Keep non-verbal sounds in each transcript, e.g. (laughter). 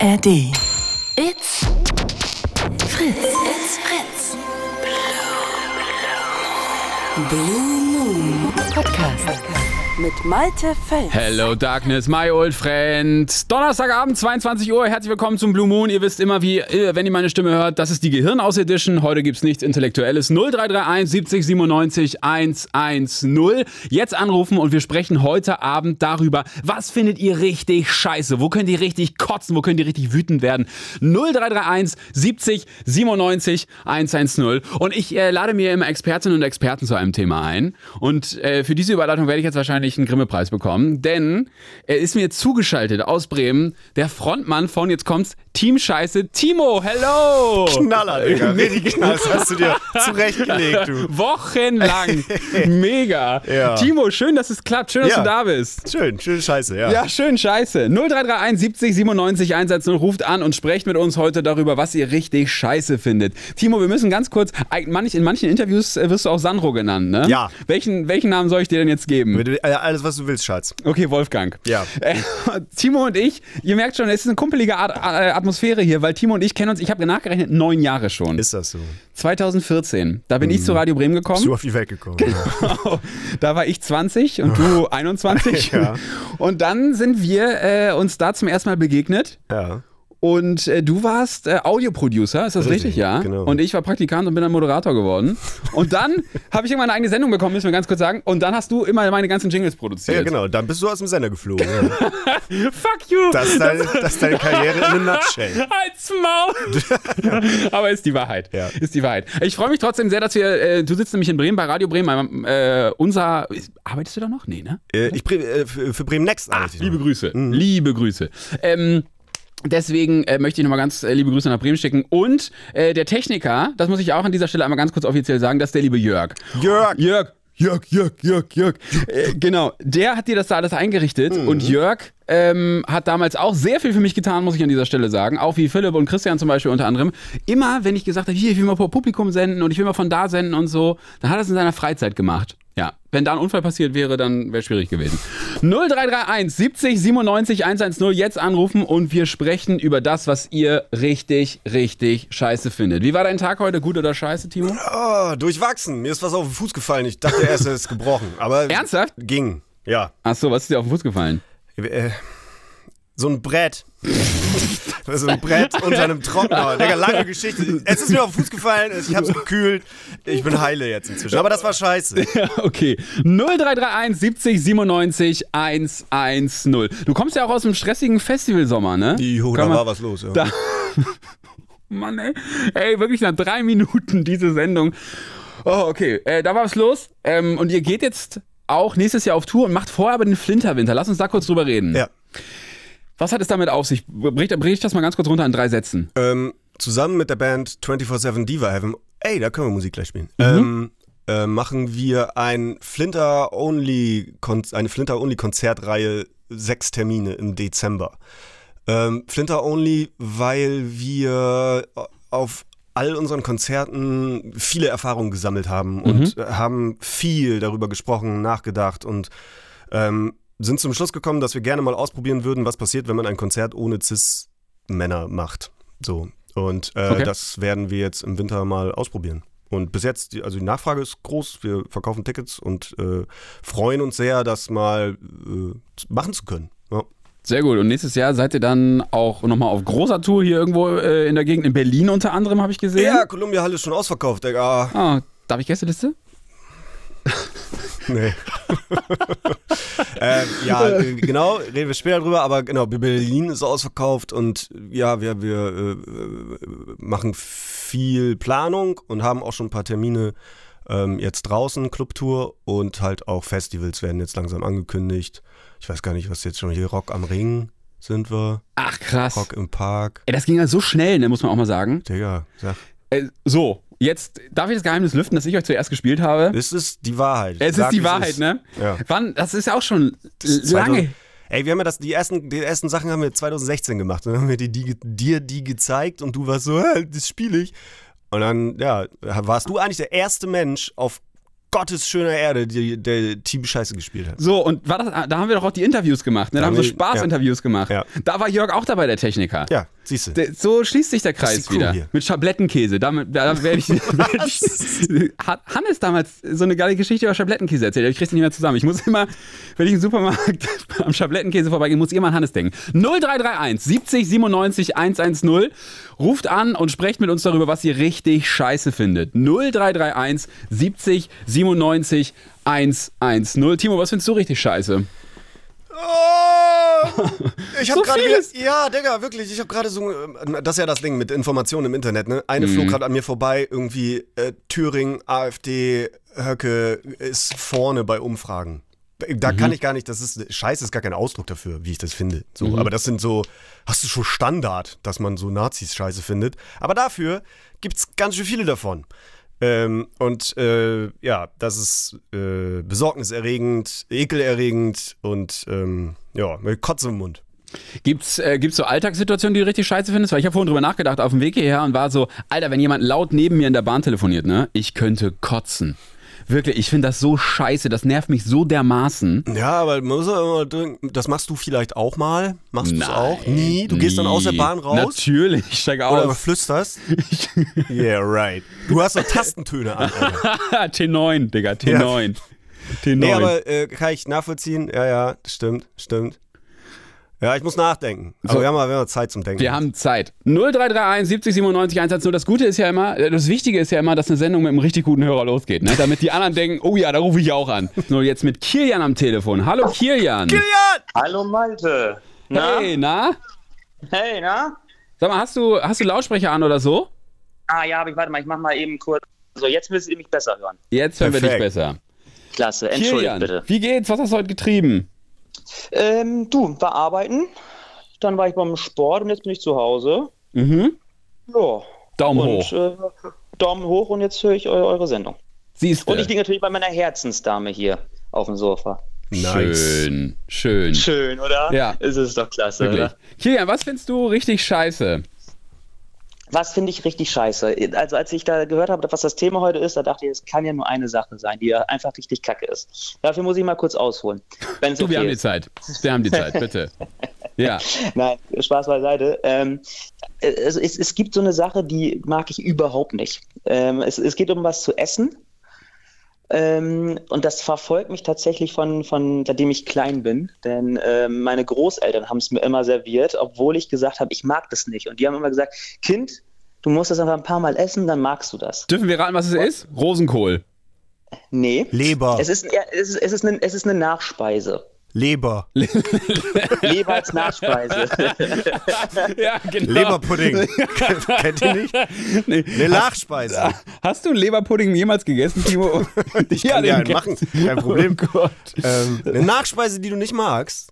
ARD. It's Fritz. It's Fritz. Blue Moon Podcast. Mit Malte Fels. Hello Darkness, my old friend. Donnerstagabend, 22 Uhr. Herzlich willkommen zum Blue Moon. Ihr wisst immer, wie, äh, wenn ihr meine Stimme hört, das ist die Gehirnaus-Edition. Heute gibt's nichts Intellektuelles. 0331 70 97 110. Jetzt anrufen und wir sprechen heute Abend darüber, was findet ihr richtig scheiße? Wo könnt ihr richtig kotzen? Wo könnt ihr richtig wütend werden? 0331 70 97 110. Und ich äh, lade mir immer Expertinnen und Experten zu einem Thema ein. Und äh, für diese Überleitung werde ich jetzt wahrscheinlich einen Grimme-Preis bekommen, denn er ist mir zugeschaltet aus Bremen, der Frontmann von, jetzt kommt's, Team Scheiße, Timo, hello! Knaller, Digga. (laughs) Richtig knaller. Das hast du dir (laughs) zurechtgelegt, du. Wochenlang. (laughs) Mega. Ja. Timo, schön, dass es klappt. Schön, dass Ja. du da bist. Schön, schön scheiße, ja. Ja, schön, scheiße. 0331 70 97 110 ruft an und sprecht mit uns heute darüber, was ihr richtig scheiße findet. Timo, wir müssen ganz kurz, in manchen Interviews äh, wirst du auch Sandro genannt, ne? Ja. Welchen, welchen Namen soll ich dir denn jetzt geben? Alles, was du willst, Schatz. Okay, Wolfgang. Ja. Äh, (laughs) Timo und ich, ihr merkt schon, es ist eine kumpelige Art, äh, Atmosphäre hier, weil Timo und ich kennen uns, ich habe nachgerechnet, neun Jahre schon. Ist das so? 2014. Da bin ich zu Radio Bremen Bist du gekommen. auf die Welt gekommen? da war ich 20 und du (laughs) 21. Ja. Und dann sind wir äh, uns da zum ersten Mal begegnet. Ja. Und äh, du warst äh, Audioproducer, ist das richtig? Richtig, Ja. genau. Und ich war Praktikant und bin dann Moderator geworden. Und dann (laughs) habe ich irgendwann eine eigene Sendung bekommen, müssen wir ganz kurz sagen. Und dann hast du immer meine ganzen Jingles produziert. Ja, genau. Dann bist du aus dem Sender geflogen. Ja. (laughs) Fuck you! Das, ist deine, das ist deine Karriere in a nutshell. (laughs) Halt's Maul! Aber ist die Wahrheit. Ja. Ist die Wahrheit. Ich freue mich trotzdem sehr, dass wir. Äh, du sitzt nämlich in Bremen bei Radio Bremen. Äh, unser. Arbeitest du da noch? Nee, ne? Äh, ich, äh, für, Bremen Next arbeite ich Liebe noch. Grüße. Liebe Grüße. Ähm, Deswegen äh, möchte ich nochmal ganz äh, liebe Grüße nach Bremen schicken. Und äh, der Techniker, das muss ich auch an dieser Stelle einmal ganz kurz offiziell sagen, das ist der liebe Jörg. Jörg. Jörg. Jörg, Jörg, Jörg, Jörg. Äh, genau, der hat dir das da alles eingerichtet und Jörg ähm, hat damals auch sehr viel für mich getan, muss ich an dieser Stelle sagen. Auch wie Philipp und Christian zum Beispiel unter anderem. Immer, wenn ich gesagt habe, hier, ich will mal vor Publikum senden und ich will mal von da senden und so, dann hat er es in seiner Freizeit gemacht. Ja, wenn da ein Unfall passiert wäre, dann wäre schwierig gewesen. 0331 70 97 110 jetzt anrufen und wir sprechen über das, was ihr richtig, richtig scheiße findet. Wie war dein Tag heute? Gut oder scheiße, Timo? Oh, durchwachsen. Mir ist was auf den Fuß gefallen. Ich dachte erst, er ist gebrochen. Aber (laughs) Ernsthaft? Ging. Ja. Ach so, was ist dir auf den Fuß gefallen? Äh, so ein Brett. so ein Brett unter einem Trockner. Digga, lange (laughs) Geschichte. Es ist mir auf den Fuß gefallen, ich hab's gekühlt. Ich bin heile jetzt inzwischen. Aber das war scheiße. (laughs) Ja, okay. 0331 70 97 110. Du kommst ja auch aus dem stressigen Festivalsommer, ne? Jo, da war was los. Ja. Da. (laughs) Mann, ey. Ey, wirklich nach drei Minuten diese Sendung. Oh, okay. Äh, da war was los. Ähm, und ihr geht jetzt auch nächstes Jahr auf Tour und macht vorher aber den Flinterwinter. Lass uns da kurz drüber reden. ja. Was hat es damit auf sich? Brich, brich das mal ganz kurz runter in drei Sätzen. Ähm, zusammen mit der Band 24-7 Diva Heaven, ey, da können wir Musik gleich spielen, ähm, äh, machen wir ein Flinter -Only eine Flinter-Only-Konzertreihe, sechs Termine im Dezember. Ähm, Flinter Only, weil wir auf all unseren Konzerten viele Erfahrungen gesammelt haben und äh, haben viel darüber gesprochen, nachgedacht und ähm, sind zum Schluss gekommen, dass wir gerne mal ausprobieren würden, was passiert, wenn man ein Konzert ohne Cis-Männer macht. So. Und äh, Okay. das werden wir jetzt im Winter mal ausprobieren. Und bis jetzt, die, also die Nachfrage ist groß, wir verkaufen Tickets und äh, freuen uns sehr, das mal äh, machen zu können. Ja. Sehr gut. Und nächstes Jahr seid ihr dann auch nochmal auf großer Tour hier irgendwo äh, in der Gegend, in Berlin unter anderem, habe ich gesehen. Ja, Columbia Halle ist schon ausverkauft, Digga. Ah, darf ich Gästeliste? (laughs) Nee. (laughs) ähm, ja, genau, reden wir später drüber, aber genau, Berlin ist ausverkauft und ja, wir, wir äh, äh, machen viel Planung und haben auch schon ein paar Termine ähm, jetzt draußen, Clubtour und halt auch Festivals werden jetzt langsam angekündigt. Ich weiß gar nicht, was jetzt schon hier, Rock am Ring sind wir, Ach, krass. Rock im Park. Ey, das ging ja so schnell, ne, muss man auch mal sagen. Digga, sag, Äh, so, jetzt darf ich das Geheimnis lüften, dass ich euch zuerst gespielt habe. es ist die Wahrheit. Es Sag, ist die Wahrheit, ist. ne? Ja. Wann, das ist ja auch schon lange. 2000 Ey, wir haben ja das, die ersten, die ersten Sachen haben wir 2016 gemacht. Und dann haben wir die, die, dir die gezeigt und du warst so, "Hä, das spiele ich. Und dann, ja, warst du eigentlich der erste Mensch auf Gottes schöner Erde, die, der Team Scheiße gespielt hat. So, und war das, da haben wir doch auch die Interviews gemacht, ne? Da, Da haben wir haben so Spaßinterviews gemacht. Ja. Da war Jörg auch dabei, der Techniker. Ja, siehst du. So schließt sich der Kreis wieder. hier. Mit Schablettenkäse. Damit, da werde ich, (laughs) (laughs) ich. Hat Hannes damals so eine geile Geschichte über Schablettenkäse erzählt. Ich krieg's nicht mehr zusammen. Ich muss immer, wenn ich im Supermarkt (laughs) am Schablettenkäse vorbeigehe, muss immer an Hannes denken. 0331 70 97 110. Ruft an und sprecht mit uns darüber, was ihr richtig scheiße findet. 0331 70 97 110. Timo, was findest du richtig scheiße? Oh, (laughs) ich habe So gerade ja, Digga, wirklich, ich habe gerade so, äh, das ist ja das Ding mit Informationen im Internet, ne? Eine flog gerade an mir vorbei, irgendwie äh, Thüringen, AfD, Höcke ist vorne bei Umfragen. Da kann ich gar nicht, das ist, Scheiße ist gar kein Ausdruck dafür, wie ich das finde. So, aber das sind so, hast du schon Standard, dass man so Nazis scheiße findet. Aber dafür gibt's ganz schön viele davon. Ähm, und äh, ja, das ist äh, besorgniserregend, ekelerregend und ähm, ja, mit Kotze im Mund. Gibt's, äh, gibt's so Alltagssituationen, die du richtig scheiße findest? Weil ich habe vorhin drüber nachgedacht auf dem Weg hierher und war so, Alter, wenn jemand laut neben mir in der Bahn telefoniert, ne? Ich könnte kotzen. Wirklich, ich finde das so scheiße, das nervt mich so dermaßen. Ja, aber man muss ja immer das machst du vielleicht auch mal. Machst du es auch? Nie? Du gehst dann aus der. Bahn raus? Natürlich, ich steige Oder aus. flüsterst? (laughs) yeah, right. Du hast doch Tastentöne an. Alter. (laughs) T9, Digga, T9. T9. Nee, aber äh, kann ich nachvollziehen? Ja, ja, stimmt, stimmt. Ja, ich muss nachdenken. Aber So. wir, haben mal, wir haben Zeit zum Denken. wir haben Zeit. 0331 70 97 110. Das Gute ist ja immer, äh, das Wichtige ist ja immer, dass eine Sendung mit einem richtig guten Hörer losgeht, ne? Damit die anderen denken, oh ja, da rufe ich auch an. So, jetzt mit Kilian am Telefon. Hallo Kilian. Kilian! Hallo Malte. Na? Hey, na? Hey, na? Sag mal, hast du, hast du Lautsprecher an oder so? Ah ja, aber ich warte mal, ich mach mal eben kurz. So, jetzt müsst ihr mich besser hören. Jetzt hören wir dich Perfekt. besser. Klasse, entschuldigt Kilian, bitte. wie geht's? Was hast du heute getrieben? Ähm, du, war arbeiten, dann war ich beim Sport und jetzt bin ich zu Hause. Mhm. Ja. Daumen und, hoch. Äh, Daumen hoch und jetzt höre ich eu eure Sendung. Siehst du. Und ich liege natürlich bei meiner Herzensdame hier auf dem Sofa. Nice. Schön, schön. Schön, oder? Ja. Es ist doch klasse, Wirklich. oder? Kilian, was findest du richtig scheiße? Was finde ich richtig scheiße? Also als ich da gehört habe, was das Thema heute ist, da dachte ich, es kann ja nur eine Sache sein, die ja einfach richtig kacke ist. Dafür muss ich mal kurz ausholen. Es Du, wir okay haben die. Zeit. Wir haben die Zeit, bitte. (laughs) Ja. Nein, Spaß beiseite. Ähm, es, es, es gibt so eine Sache, die mag ich überhaupt nicht. Ähm, es, es geht um was zu essen. Ähm, und das verfolgt mich tatsächlich von, von seitdem ich klein bin. Denn ähm, meine Großeltern haben es mir immer serviert, obwohl ich gesagt habe, ich mag das nicht. Und die haben immer gesagt, Kind, du musst das einfach ein paar Mal essen, dann magst du das. Dürfen wir raten, was es ist? Rosenkohl. Nee. Leber. Es ist, ja, es, ist, es, ist eine, es ist eine Nachspeise. Leber. (laughs) Leber als Nachspeise. (laughs) Ja, genau. Leberpudding. (laughs) Kennt ihr nicht? Nee. Eine Nachspeise. Hast du Leberpudding jemals gegessen, Timo? ich kann dir machen, kein Problem. Oh Gott. Ähm, eine Nachspeise, die du nicht magst.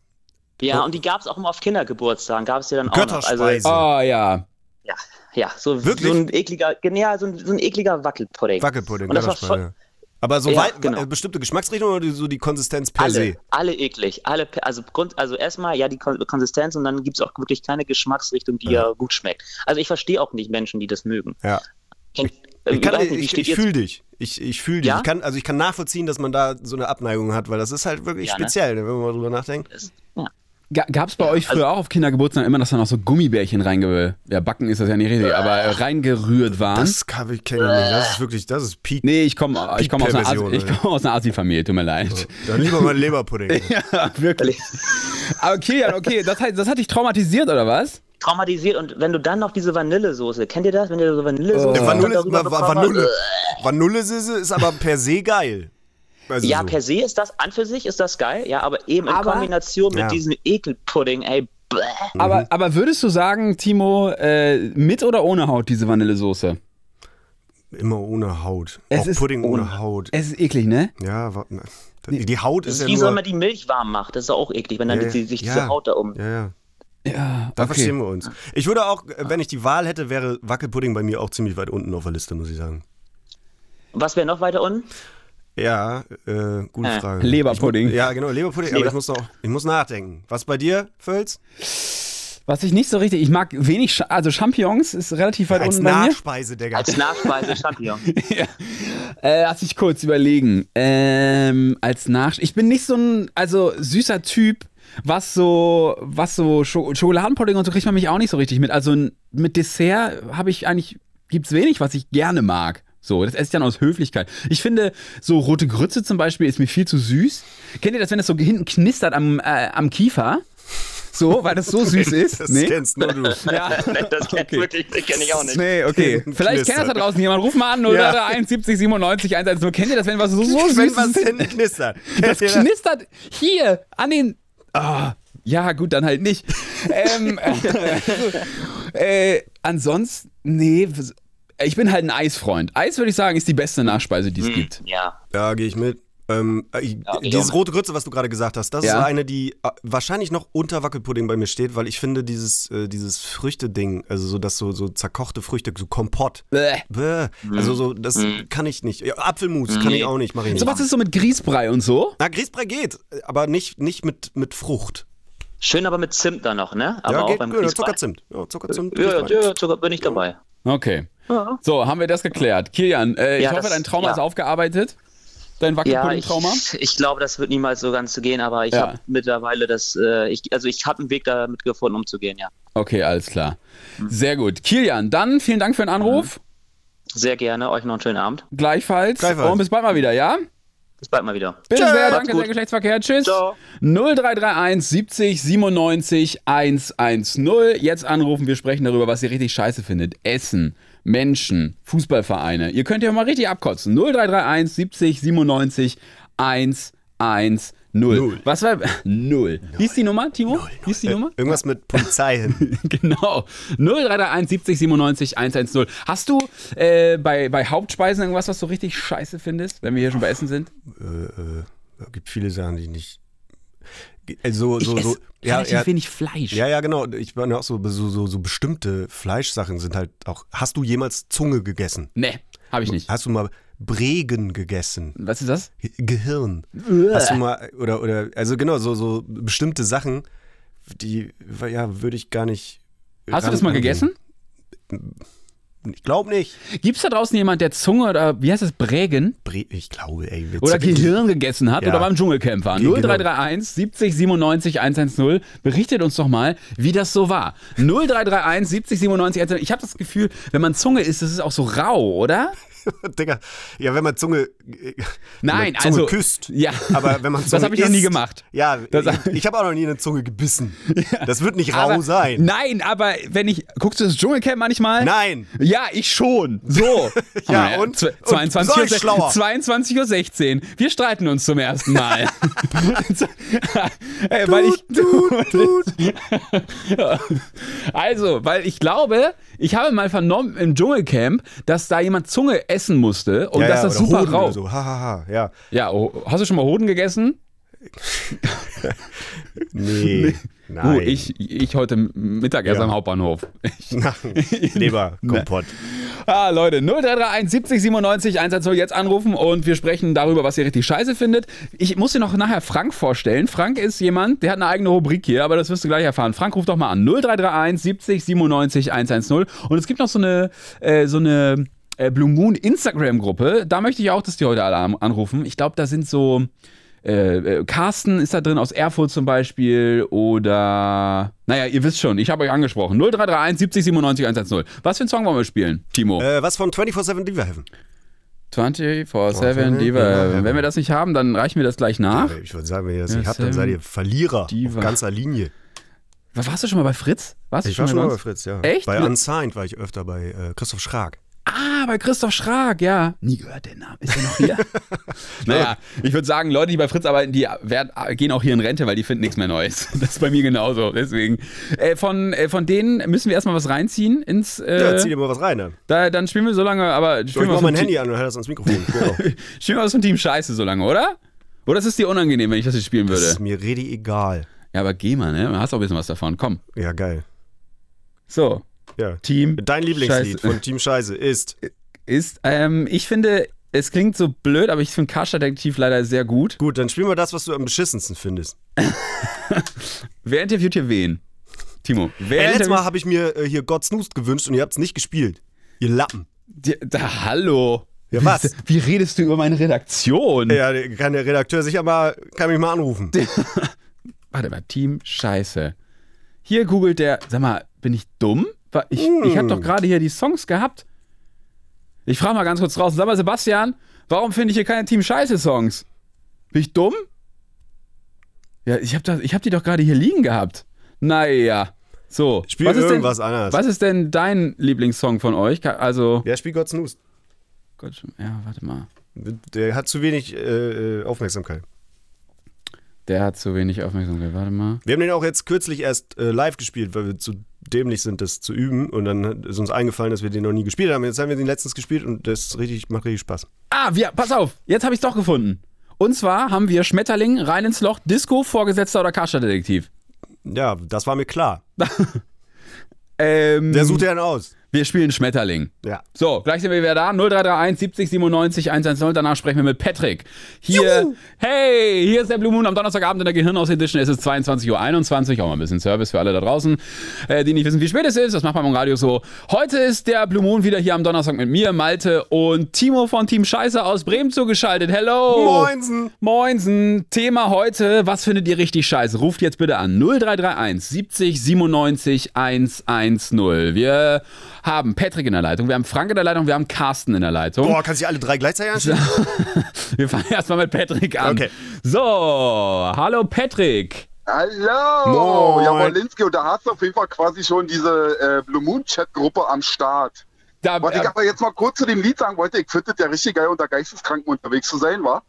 ja, und die gab es auch immer auf Kindergeburtstagen. Gab es ja dann auch noch. Also, Götterspeise. Oh ja. Ja, ja, so, Wirklich? so ein ekliger, ja, so ein, so ein ekliger Wackelpudding. Wackelpudding, Und das war Götterspeise. voll- Aber so Ja, weit, genau. äh, bestimmte Geschmacksrichtung oder so die Konsistenz per Alle, se? alle eklig. Alle, also, Grund, also erstmal ja die Kon Konsistenz und dann gibt es auch wirklich keine Geschmacksrichtung, die ja. gut schmeckt. Also ich verstehe auch nicht Menschen, die das mögen. Ja. Ich, kann, weiß nicht, wie ich, ich ihr fühle dich. Ich, ich fühle dich. Ja? Ich kann, also ich kann nachvollziehen, dass man da so eine Abneigung hat, weil das ist halt wirklich Ja, ne? speziell, ne, wenn man mal drüber nachdenkt. zu- Ja. Gab es bei euch früher auch auf Kindergeburtstagen immer, dass da noch so Gummibärchen reinge... Ja, backen ist das ja nicht richtig, aber äh, reingerührt waren? Das kann ich kenne ich nicht. Das ist wirklich, das ist Peak. nee, ich komme ich komm aus einer Asi- ich komm aus einer Asi-Familie, tut mir leid. Dann lieber mal Leberpudding. (laughs) Ja, wirklich. Kilian, okay, das, heißt, das hat dich traumatisiert, oder was? Traumatisiert und wenn du dann noch diese Vanillesoße, kennt ihr das? Wenn ihr so Vanillesoße Äh, Vanille, Vanille, habt, Vanillesisse ist aber per se geil. Also Ja, so. per se ist das, an für sich ist das geil, ja, aber eben in Aber- Kombination mit Ja. diesem Ekelpudding, ey, bäh. Aber, aber würdest du sagen, Timo, äh, mit oder ohne Haut diese Vanillesoße? Immer ohne Haut. Es Auch ist Pudding ohne, ohne. Haut. Es ist eklig, ne? Ja, wa- na, die, Haut ist ist ja wie so, wenn nur... man die Milch warm macht, das ist auch eklig, wenn dann Ja, die, sich ja. diese Haut da um. Ja, ja. Ja, Da okay. verstehen wir uns. Ich würde auch, wenn ich die Wahl hätte, wäre Wackelpudding bei mir auch ziemlich weit unten auf der Liste, muss ich sagen. Was wäre noch weiter unten? Ja, äh, gute Äh, Frage. Leberpudding. Ich, ja, genau, Leberpudding, aber Leber- ich muss noch, ich muss nachdenken. Was bei dir, Völz? Was ich nicht so richtig, ich mag wenig, Sch- also Champignons ist relativ weit Als unten bei mir. Nachspeise, Digga. Als Nachspeise Champignon. (laughs) Äh, lass ich kurz überlegen. Ähm, als Nach, ich bin nicht so ein, also süßer Typ, was so, was so Scho Schokoladenpudding und so kriegt man mich auch nicht so richtig mit. Also mit Dessert habe ich eigentlich, gibt's wenig, was ich gerne mag. So, das esse ich dann aus Höflichkeit. Ich finde, so rote Grütze zum Beispiel ist mir viel zu süß. Kennt ihr das, wenn das so hinten knistert am, äh, am Kiefer? So, weil das so (laughs) süß ist? Das kennst nur du. (laughs) Ja. (laughs) Das kennt wirklich, das kenn ich auch nicht. Nee, okay. Vielleicht kennt das da draußen jemand. Ruf mal an 0331 70 97 110. Kennt ihr das, wenn was so, so süß Wenn was ist? hinten knistert. Das knistert hier an den. Ah, ja, gut, dann halt nicht. ähm, äh, ansonsten, nee, ich bin halt ein Eisfreund. Eis würde ich sagen, ist die beste Nachspeise, die es gibt. Ja. Ja, gehe ich mit. Ähm, äh, ich dieses auch. rote Grütze, was du gerade gesagt hast, das Ja. ist eine, die äh, wahrscheinlich noch unter Wackelpudding bei mir steht, weil ich finde dieses, äh, dieses Früchte-Ding, also so das so, so zerkochte Früchte, so Kompott. Bäh. Bäh. Also so, das kann ich nicht. Ja, Apfelmus kann ich auch nicht, mache ich nicht. So was ist so mit Grießbrei und so? Na, Grießbrei geht, aber nicht, nicht mit, mit Frucht. Schön aber mit Zimt dann noch, ne? Aber ja, auch geht, beim ja. Zuckerzimt. Ja, Zuckerzimt. Ja, ja, ja, Zucker bin ich dabei. Okay. Ja. So, haben wir das geklärt. Kilian, äh, ich Ja, hoffe, das- dein Trauma ja. ist aufgearbeitet. Dein Ja, ich, Wackelpudding-Trauma? ich glaube, das wird niemals so ganz so gehen, aber ich Ja. habe mittlerweile das, äh, ich, also ich habe einen Weg damit gefunden, umzugehen, ja. Okay, alles klar. Sehr gut. Kilian, dann vielen Dank für den Anruf. Sehr gerne, euch noch einen schönen Abend. Gleichfalls. Gleichfalls. Und bis bald mal wieder, ja? Bis bald mal wieder. Bitte Tschö. sehr, danke gut. sehr, Geschlechtsverkehr. Tschüss. Ciao. 0331 70 97 110. Jetzt anrufen, wir sprechen darüber, was ihr richtig scheiße findet. Essen, Menschen, Fußballvereine. Ihr könnt ja mal richtig abkotzen. 0331 70 97 110. Null. Was war. Null. Wie ist die Nummer, Timo? Wie ist die Nummer? Irgendwas mit Polizei (laughs) hin. Genau. 0331 70 97 110. Hast du äh, bei, bei Hauptspeisen irgendwas, was du richtig scheiße findest, wenn wir hier schon bei Essen sind? Es gibt viele Sachen, die ich nicht. Also, so, so, ja, relativ ja, wenig Fleisch. ja, ja, genau. Ich meine auch so, so, so, so bestimmte Fleischsachen sind halt auch. Hast du jemals Zunge gegessen? Nee, habe ich nicht. Hast du mal Bregen gegessen? Was ist das? Gehirn. Hast du mal, oder, oder, also genau, so, so bestimmte Sachen, die, ja, würde ich gar nicht. Hast du das mal rangehen. gegessen? Ich glaube nicht. Gibt's da draußen jemand, der Zunge oder wie heißt das, Brägen Bre ich glaube, ey. wir oder Gehirn gegessen hat Ja. oder beim Dschungelcamp war? Ge- genau. 0331 70 97 110. Berichtet uns doch mal, wie das so war. 0331 70 97 110. Ich habe das Gefühl, wenn man Zunge isst, das ist auch so rau, oder? (laughs) Digga, ja, wenn man Zunge, äh, Nein, man Zunge also küsst. Ja. Aber wenn man Das Zunge habe ich noch nie isst- gemacht. Ja, Das- ich, ich habe auch noch nie eine Zunge gebissen. (laughs) Das wird nicht rau Aber- sein. Nein, aber wenn ich. Guckst du das Dschungelcamp manchmal? Nein. Ja, ich schon. So. (laughs) Ja, und? Zwe- Und 22 soll Uhr, ich schlauer? 22 Uhr 16. Wir streiten uns zum ersten Mal. äh, weil ich. also, weil ich glaube, ich habe mal vernommen im Dschungelcamp, dass da jemand Zunge essen musste und ja, dass ja, das super Hoden rau. so. Ha, ha, ha. Ja. Ja, oh, hast du schon mal Hoden gegessen? (laughs) Nee. Uh, Nein. ich, ich heute Mittag erst Ja. am Hauptbahnhof. (laughs) Leber, Kompott. Ah, Leute, 0331 70 97 110 jetzt anrufen und wir sprechen darüber, was ihr richtig scheiße findet. Ich muss dir noch nachher Frank vorstellen. Frank ist jemand, der hat eine eigene Rubrik hier, aber das wirst du gleich erfahren. Frank, ruf doch mal an. 0331 70 97 110 und es gibt noch so eine, äh, so eine äh, Blue Moon Instagram-Gruppe. Da möchte ich auch, dass die heute alle an- anrufen. Ich glaube, da sind so äh, äh, Carsten ist da drin aus Erfurt zum Beispiel oder naja, ihr wisst schon, ich habe euch angesprochen. 0331 70 97 110. Was für einen Song wollen wir spielen, Timo? Äh, was von 24-7 Diva Heaven? 24-7 Diva. Wenn wir das nicht haben, dann reichen wir das gleich nach. Ich würde sagen, wenn ihr das Ja, nicht habt, dann seid ihr Verlierer Diva. auf ganzer Linie. Warst du schon mal bei Fritz? Warst du Ich war schon mal bei? Fritz, ja. Echt? Bei Unsigned war ich öfter bei äh, Christoph Schrag. Ah, bei Christoph Schrag, ja. Nie gehört den Namen. Ist er noch hier? (laughs) naja, ich würde sagen, Leute, die bei Fritz arbeiten, die werden, gehen auch hier in Rente, weil die finden nichts mehr Neues. (laughs) Das ist bei mir genauso. Deswegen. Äh, von, äh, von denen müssen wir erstmal was reinziehen ins. Äh, Ja, zieh dir mal was rein, ne? da, dann spielen wir so lange, aber Ich spielen wir, mach mein Handy Team, an und hör das ans Mikrofon. (laughs) Genau. spielen wir was vom Team Scheiße so lange, oder? Oder ist es dir unangenehm, wenn ich das jetzt spielen Das würde? ist mir redi egal. Ja, aber geh mal, ne? Du hast auch ein bisschen was davon. Komm. Ja, geil. So, Ja. Team. Dein Lieblingslied Scheiße. von Team Scheiße ist. ist, ähm, ich finde, es klingt so blöd, aber ich finde Karstadt-Detektiv leider sehr gut. Gut, dann spielen wir das, was du am beschissensten findest. (laughs) Wer interviewt hier wen? Timo, wer Ey, letztes Mal habe ich mir äh, hier God Snoost gewünscht und ihr habt es nicht gespielt. Ihr Lappen. Die- Da, hallo. Ja, was? Wie redest du über meine Redaktion? Ja, kann der Redakteur sicher mal, kann mich mal anrufen. (laughs) Warte mal, Team Scheiße. Hier googelt der, sag mal, bin ich dumm? War- Ich, ich habe doch gerade hier die Songs gehabt. Ich frage mal ganz kurz draußen. Sag mal, Sebastian, warum finde ich hier keine Team Scheiße Songs? Bin ich dumm? Ja, ich habe hab die doch gerade hier liegen gehabt. Naja. So. Spiel was ist irgendwas denn, anderes. Was ist denn dein Lieblingssong von euch? Also. Der spielt God Snoost. Gott, ja, warte mal. Der hat zu wenig äh, äh, Aufmerksamkeit. Der hat zu wenig Aufmerksamkeit. Warte mal. Wir haben den auch jetzt kürzlich erst äh, live gespielt, weil wir zu dämlich sind, das zu üben. Und dann ist uns eingefallen, dass wir den noch nie gespielt haben. Jetzt haben wir den letztens gespielt und das richtig, macht richtig Spaß. Ah, wir, pass auf, jetzt habe ich es doch gefunden. Und zwar haben wir Schmetterling, rein ins Loch, Disco, Vorgesetzter oder Karstadt-Detektiv. Ja, das war mir klar. (laughs) Ähm, Der sucht ja einen aus. Wir spielen Schmetterling. Ja. So, gleich sind wir wieder da. 0331 70 97 110. Danach sprechen wir mit Patrick. Hier, hey, hier ist der Blue Moon am Donnerstagabend in der Gehirnhaus Edition. Es ist 22.21 Uhr. Auch mal ein bisschen Service für alle da draußen, äh, die nicht wissen, wie spät es ist. Das macht man im Radio so. Heute ist der Blue Moon wieder hier am Donnerstag mit mir, Malte und Timo von Team Scheiße aus Bremen zugeschaltet. Hello. Moinsen. Moinsen, Thema heute, was findet ihr richtig scheiße? Ruft jetzt bitte an 0331 70 97 110. Wir haben Patrick in der Leitung, wir haben Frank in der Leitung, wir haben Carsten in der Leitung. Boah, kannst du alle drei gleichzeitig anschauen? (laughs) Wir fangen erstmal mit Patrick an. Okay. So, hallo Patrick. Hallo! Moin. Ja, Wolinski, und da hast du auf jeden Fall quasi schon diese äh, Blue Moon Chat-Gruppe am Start. Da, Was ich äh, aber jetzt mal kurz zu dem Lied sagen wollte, ich finde es ja richtig geil, unter Geisteskranken unterwegs zu sein, war.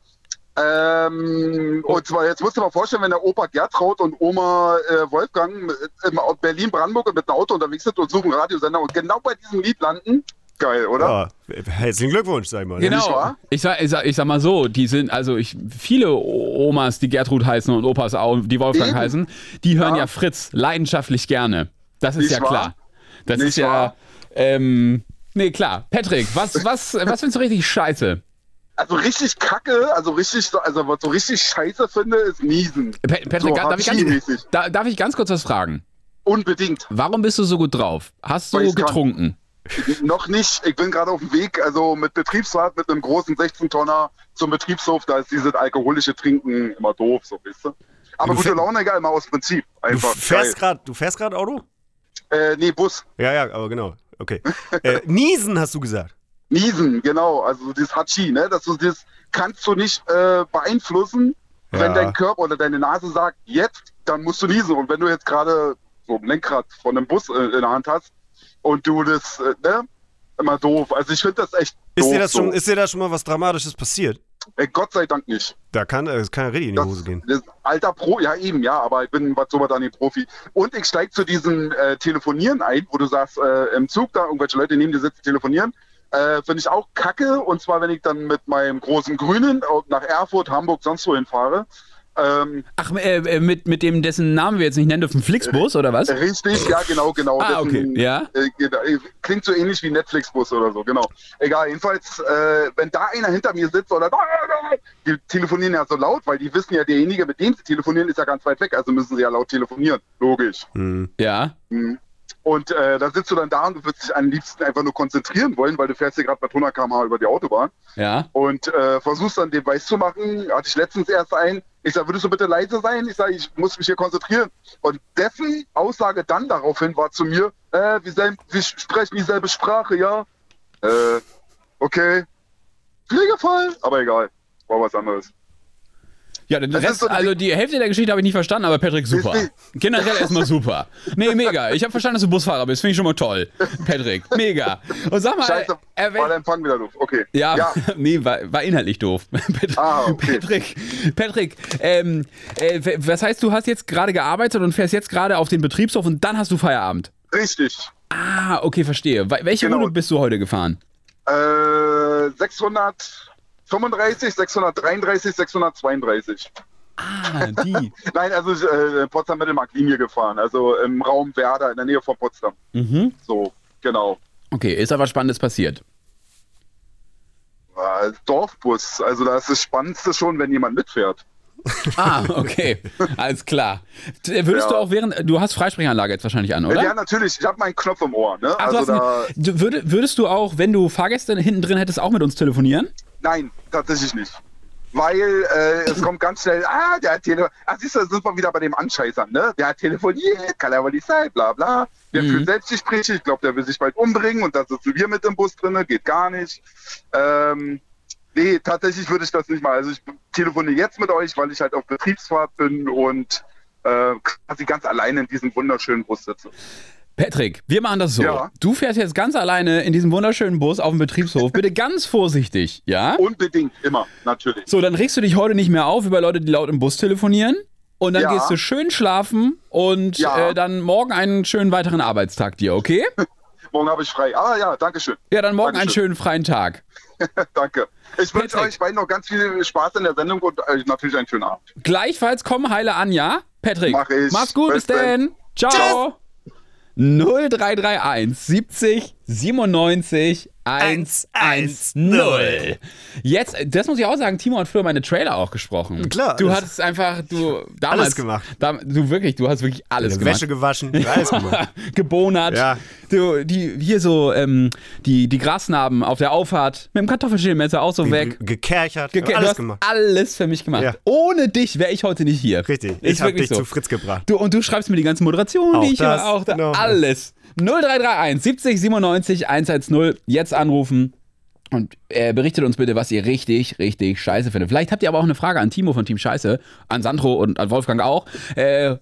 Ähm, und zwar, jetzt musst du dir mal vorstellen, wenn der Opa Gertraud und Oma äh, Wolfgang in Berlin-Brandenburg mit einem Auto unterwegs sind und suchen Radiosender und genau bei diesem Lied landen. Geil, oder? Ja, herzlichen Glückwunsch, sag ich mal. Genau. Ich sag, ich, sag, ich sag mal so, die sind, also ich, viele Omas, die Gertrud heißen und Opas auch, die Wolfgang Eben. heißen, die hören ja. Ja. Fritz leidenschaftlich gerne. Das ist Nicht ja wahr? klar. Das Nicht ist ja, ähm, nee, klar. Patrick, was, was, (laughs) was findest du richtig scheiße? Also richtig kacke, also richtig, so- also was so richtig scheiße finde, ist Niesen. Pa Patrick, So, darf, ich ganz, da, darf ich ganz kurz was fragen? Unbedingt. Warum bist du so gut drauf? Hast du getrunken? Noch nicht. Ich bin gerade auf dem Weg, also mit Betriebsrat, mit einem großen 16-Tonner zum Betriebshof. Da ist dieses alkoholische Trinken immer doof, so weißt du. Aber Du gute Laune, geil, mal aus Prinzip. Du Einfach. fährst geil. gerade, du fährst gerade Auto? Äh, nee, Bus. Ja, ja, aber genau. Okay. äh, (laughs) Niesen hast du gesagt. Niesen, genau. Also dieses Hachi, ne? Das, das kannst du nicht äh, beeinflussen, Ja. wenn dein Körper oder deine Nase sagt, jetzt, dann musst du niesen. Und wenn du jetzt gerade so ein Lenkrad von einem Bus äh, in der Hand hast und du das, äh, ne? Immer doof. Also ich finde das echt Ist doof. dir, das schon, so. ist dir da schon mal was Dramatisches passiert? äh, Gott sei Dank nicht. Da kann, äh, das kann ja richtig in die Das, Hose gehen. alter Pro, ja eben, ja, aber ich bin was sowas an den Profi. Und ich steige zu diesem äh, Telefonieren ein, wo du sagst, äh, im Zug da irgendwelche Leute neben dir sitzen telefonieren. Äh, Finde ich auch kacke. Und zwar, wenn ich dann mit meinem großen Grünen nach Erfurt, Hamburg, sonst wohin fahre. Ähm, Ach, äh, äh, mit, mit dem, dessen Namen wir jetzt nicht nennen dürfen, Flixbus oder was? richtig, ja, genau, genau. Ah, Dessen, okay, ja. Äh, äh, klingt so ähnlich wie Netflix-Bus oder so, genau. Egal, jedenfalls, äh, wenn da einer hinter mir sitzt oder die telefonieren ja so laut, weil die wissen ja, derjenige, mit dem sie telefonieren, ist ja ganz weit weg, also müssen sie ja laut telefonieren. Logisch. Hm. Ja. Mhm. Und äh, da sitzt du dann da und du würdest dich am liebsten einfach nur konzentrieren wollen, weil du fährst hier gerade bei 100 km/h über die Autobahn Ja. und äh, versuchst dann den weiß zu machen. Hatte ich letztens erst ein. Ich sage, würdest du bitte leise sein? Ich sage, ich muss mich hier konzentrieren. Und dessen Aussage dann daraufhin war zu mir, äh, wir, sein, wir sprechen dieselbe Sprache, ja? Äh, okay. Pflegefall, aber egal. War was anderes. Ja, den Das Rest, so- also die Hälfte der Geschichte habe ich nicht verstanden, aber Patrick, super. Generell erstmal super. Nee, mega. Ich habe verstanden, dass du Busfahrer bist. Finde ich schon mal toll. Patrick, mega. Und sag mal, Scheiße, äh, war der Empfang wieder doof. Okay. ja, ja. (laughs) nee, war, war inhaltlich doof. (laughs) Patrick, Ah, okay. Patrick, Patrick ähm, äh, was heißt, du hast jetzt gerade gearbeitet und fährst jetzt gerade auf den Betriebshof und dann hast du Feierabend? Richtig. Ah, okay, verstehe. Wel- Welche Genau. Route bist du heute gefahren? Äh, 635, 633, 632. Ah, die. (laughs) Nein, also äh, Potsdam Mittelmark-Linie gefahren, also im Raum Werder in der Nähe von Potsdam. mhm. So, genau. Okay, ist aber Spannendes passiert. Äh, Dorfbus, also da ist das Spannendste schon, wenn jemand mitfährt. (laughs) Ah, okay. Alles klar. Äh, Würdest Ja. du auch während, du hast Freisprechanlage jetzt wahrscheinlich an, oder? Ja, natürlich. Ich habe meinen Knopf im Ohr. Ne? Ach, also da, du, würd, würdest du auch, wenn du Fahrgäste hinten drin hättest, auch mit uns telefonieren? nein, tatsächlich nicht. Weil äh, es kommt ganz schnell, ah, der hat telefoniert. Ah, siehst du, da sind wir wieder bei dem Anscheißern, ne? Der hat telefoniert, kann aber nicht sein, bla bla. Der Mhm. führt Selbstgespräche, ich glaube, der will sich bald umbringen und da sitzen wir mit im Bus drin, geht gar nicht. Ähm, nee, tatsächlich würde ich das nicht mal. Also ich telefoniere jetzt mit euch, weil ich halt auf Betriebsfahrt bin und äh, quasi ganz alleine in diesem wunderschönen Bus sitze. Patrick, wir machen das so. Ja. Du fährst jetzt ganz alleine in diesem wunderschönen Bus auf dem Betriebshof. Bitte ganz vorsichtig, ja? Unbedingt, immer, natürlich. So, dann regst du dich heute nicht mehr auf über Leute, die laut im Bus telefonieren. Und dann Ja. gehst du schön schlafen und Ja. äh, dann morgen einen schönen weiteren Arbeitstag dir, okay? (laughs) Morgen habe ich frei. Ah ja, danke schön. Ja, dann morgen einen Dankeschön. schönen freien Tag. (laughs) Danke. Ich wünsche euch beiden noch ganz viel Spaß in der Sendung und äh, natürlich einen schönen Abend. Gleichfalls komm heile an, ja? Patrick, Mach ich. mach's gut, bis Bis dann. Ciao. 0331 70 97 110. Jetzt, das muss ich auch sagen, Timo hat früher meine Trailer auch gesprochen. Klar, Du hattest einfach, du damals. Alles gemacht. Da, du wirklich, du hast wirklich alles Eine gemacht. Wäsche gewaschen, alles gemacht. (laughs) gebonert. Ja. Du, die, hier so, ähm, die, die Grasnarben auf der Auffahrt mit dem Kartoffelschälmesser auch so weg. Ge- Gekerchert, Ge- du alles hast gemacht. alles für mich gemacht. Ja. Ohne dich wäre ich heute nicht hier. Richtig, ich habe dich so. zu Fritz gebracht. Du, und du schreibst mir die ganze Moderation, Auch die ich das, auch da, genau. alles. 0331 70 97 110. Jetzt anrufen und äh, berichtet uns bitte, was ihr richtig, richtig scheiße findet. Vielleicht habt ihr aber auch eine Frage an Timo von Team Scheiße, an Sandro und an Wolfgang auch. Äh,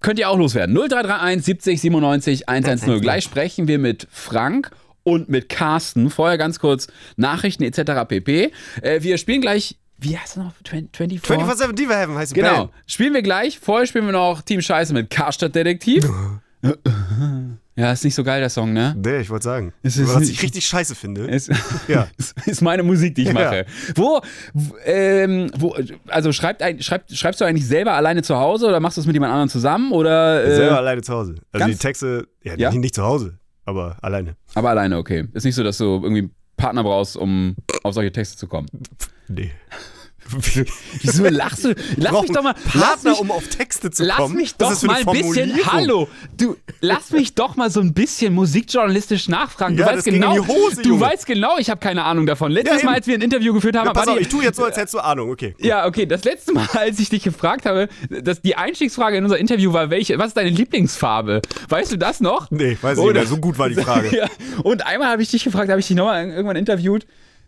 könnt ihr auch loswerden. 0331 70 97 110. Gleich sprechen wir mit Frank und mit Carsten. Vorher ganz kurz Nachrichten etc. pp. Äh, wir spielen gleich. Wie heißt es noch? 24? 24-7 Diva Heaven heißt Genau. Band. Spielen wir gleich. Vorher spielen wir noch Team Scheiße mit Karstadt Detektiv. (laughs) ja, ist nicht so geil, der Song, ne? Nee, ich wollte sagen. Es ist was nicht- ich richtig scheiße finde. Ist, (laughs) Ja. ist, meine Musik, die ich Ja. mache. Wo, w- ähm, wo, also schreibt, ein- schreibt, schreibst du eigentlich selber alleine zu Hause oder machst du es mit jemand anderem zusammen? Oder, äh, Selber alleine zu Hause. Also die Texte, ja, Ja? nicht zu Hause, aber alleine. Aber alleine, okay. Ist nicht so, dass du irgendwie einen Partner brauchst, um auf solche Texte zu kommen. Nee. (laughs) Wieso lachst du? Lass mich doch mal. lass Partner, mich, um auf Texte zu Lass kommen. mich Was doch mal ein bisschen, hallo, du, lass mich doch mal so ein bisschen musikjournalistisch nachfragen. Du Ja, weißt genau, Hose, du weißt genau, ich habe keine Ahnung davon. Letztes Ja, Mal, als wir ein Interview geführt haben, Ja, pass war auf, ich tue jetzt so, als hättest du Ahnung. Okay. gut. ja, okay, das letzte Mal, (laughs) als ich dich gefragt habe, dass die Einstiegsfrage in unser Interview war, welche, was ist deine Lieblingsfarbe? Weißt du das noch? Nee, weiß ich Oder- nicht mehr. So gut war die Frage. (laughs) Und einmal habe ich dich gefragt, habe ich dich nochmal irgendwann interviewt.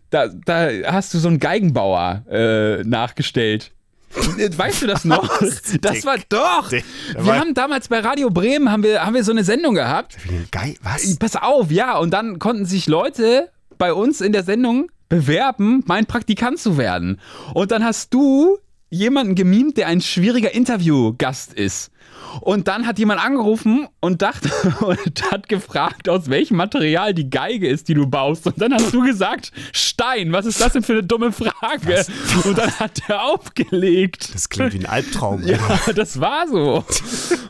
Da, da hast du so einen Geigenbauer äh, nachgestellt. Weißt du das noch? (laughs) Das war doch. Wir haben damals bei Radio Bremen haben wir, haben wir so eine Sendung gehabt. Geil, was? Pass auf, ja. Und dann konnten sich Leute bei uns in der Sendung bewerben, mein Praktikant zu werden. Und dann hast du jemanden gemimt, der ein schwieriger Interviewgast ist. Und dann hat jemand angerufen und dachte (laughs) und hat gefragt, aus welchem Material die Geige ist, die du baust. Und dann hast du gesagt, Stein, was ist das denn für eine dumme Frage? Und dann hat er aufgelegt. Das klingt wie ein Albtraum. Ja, das war so.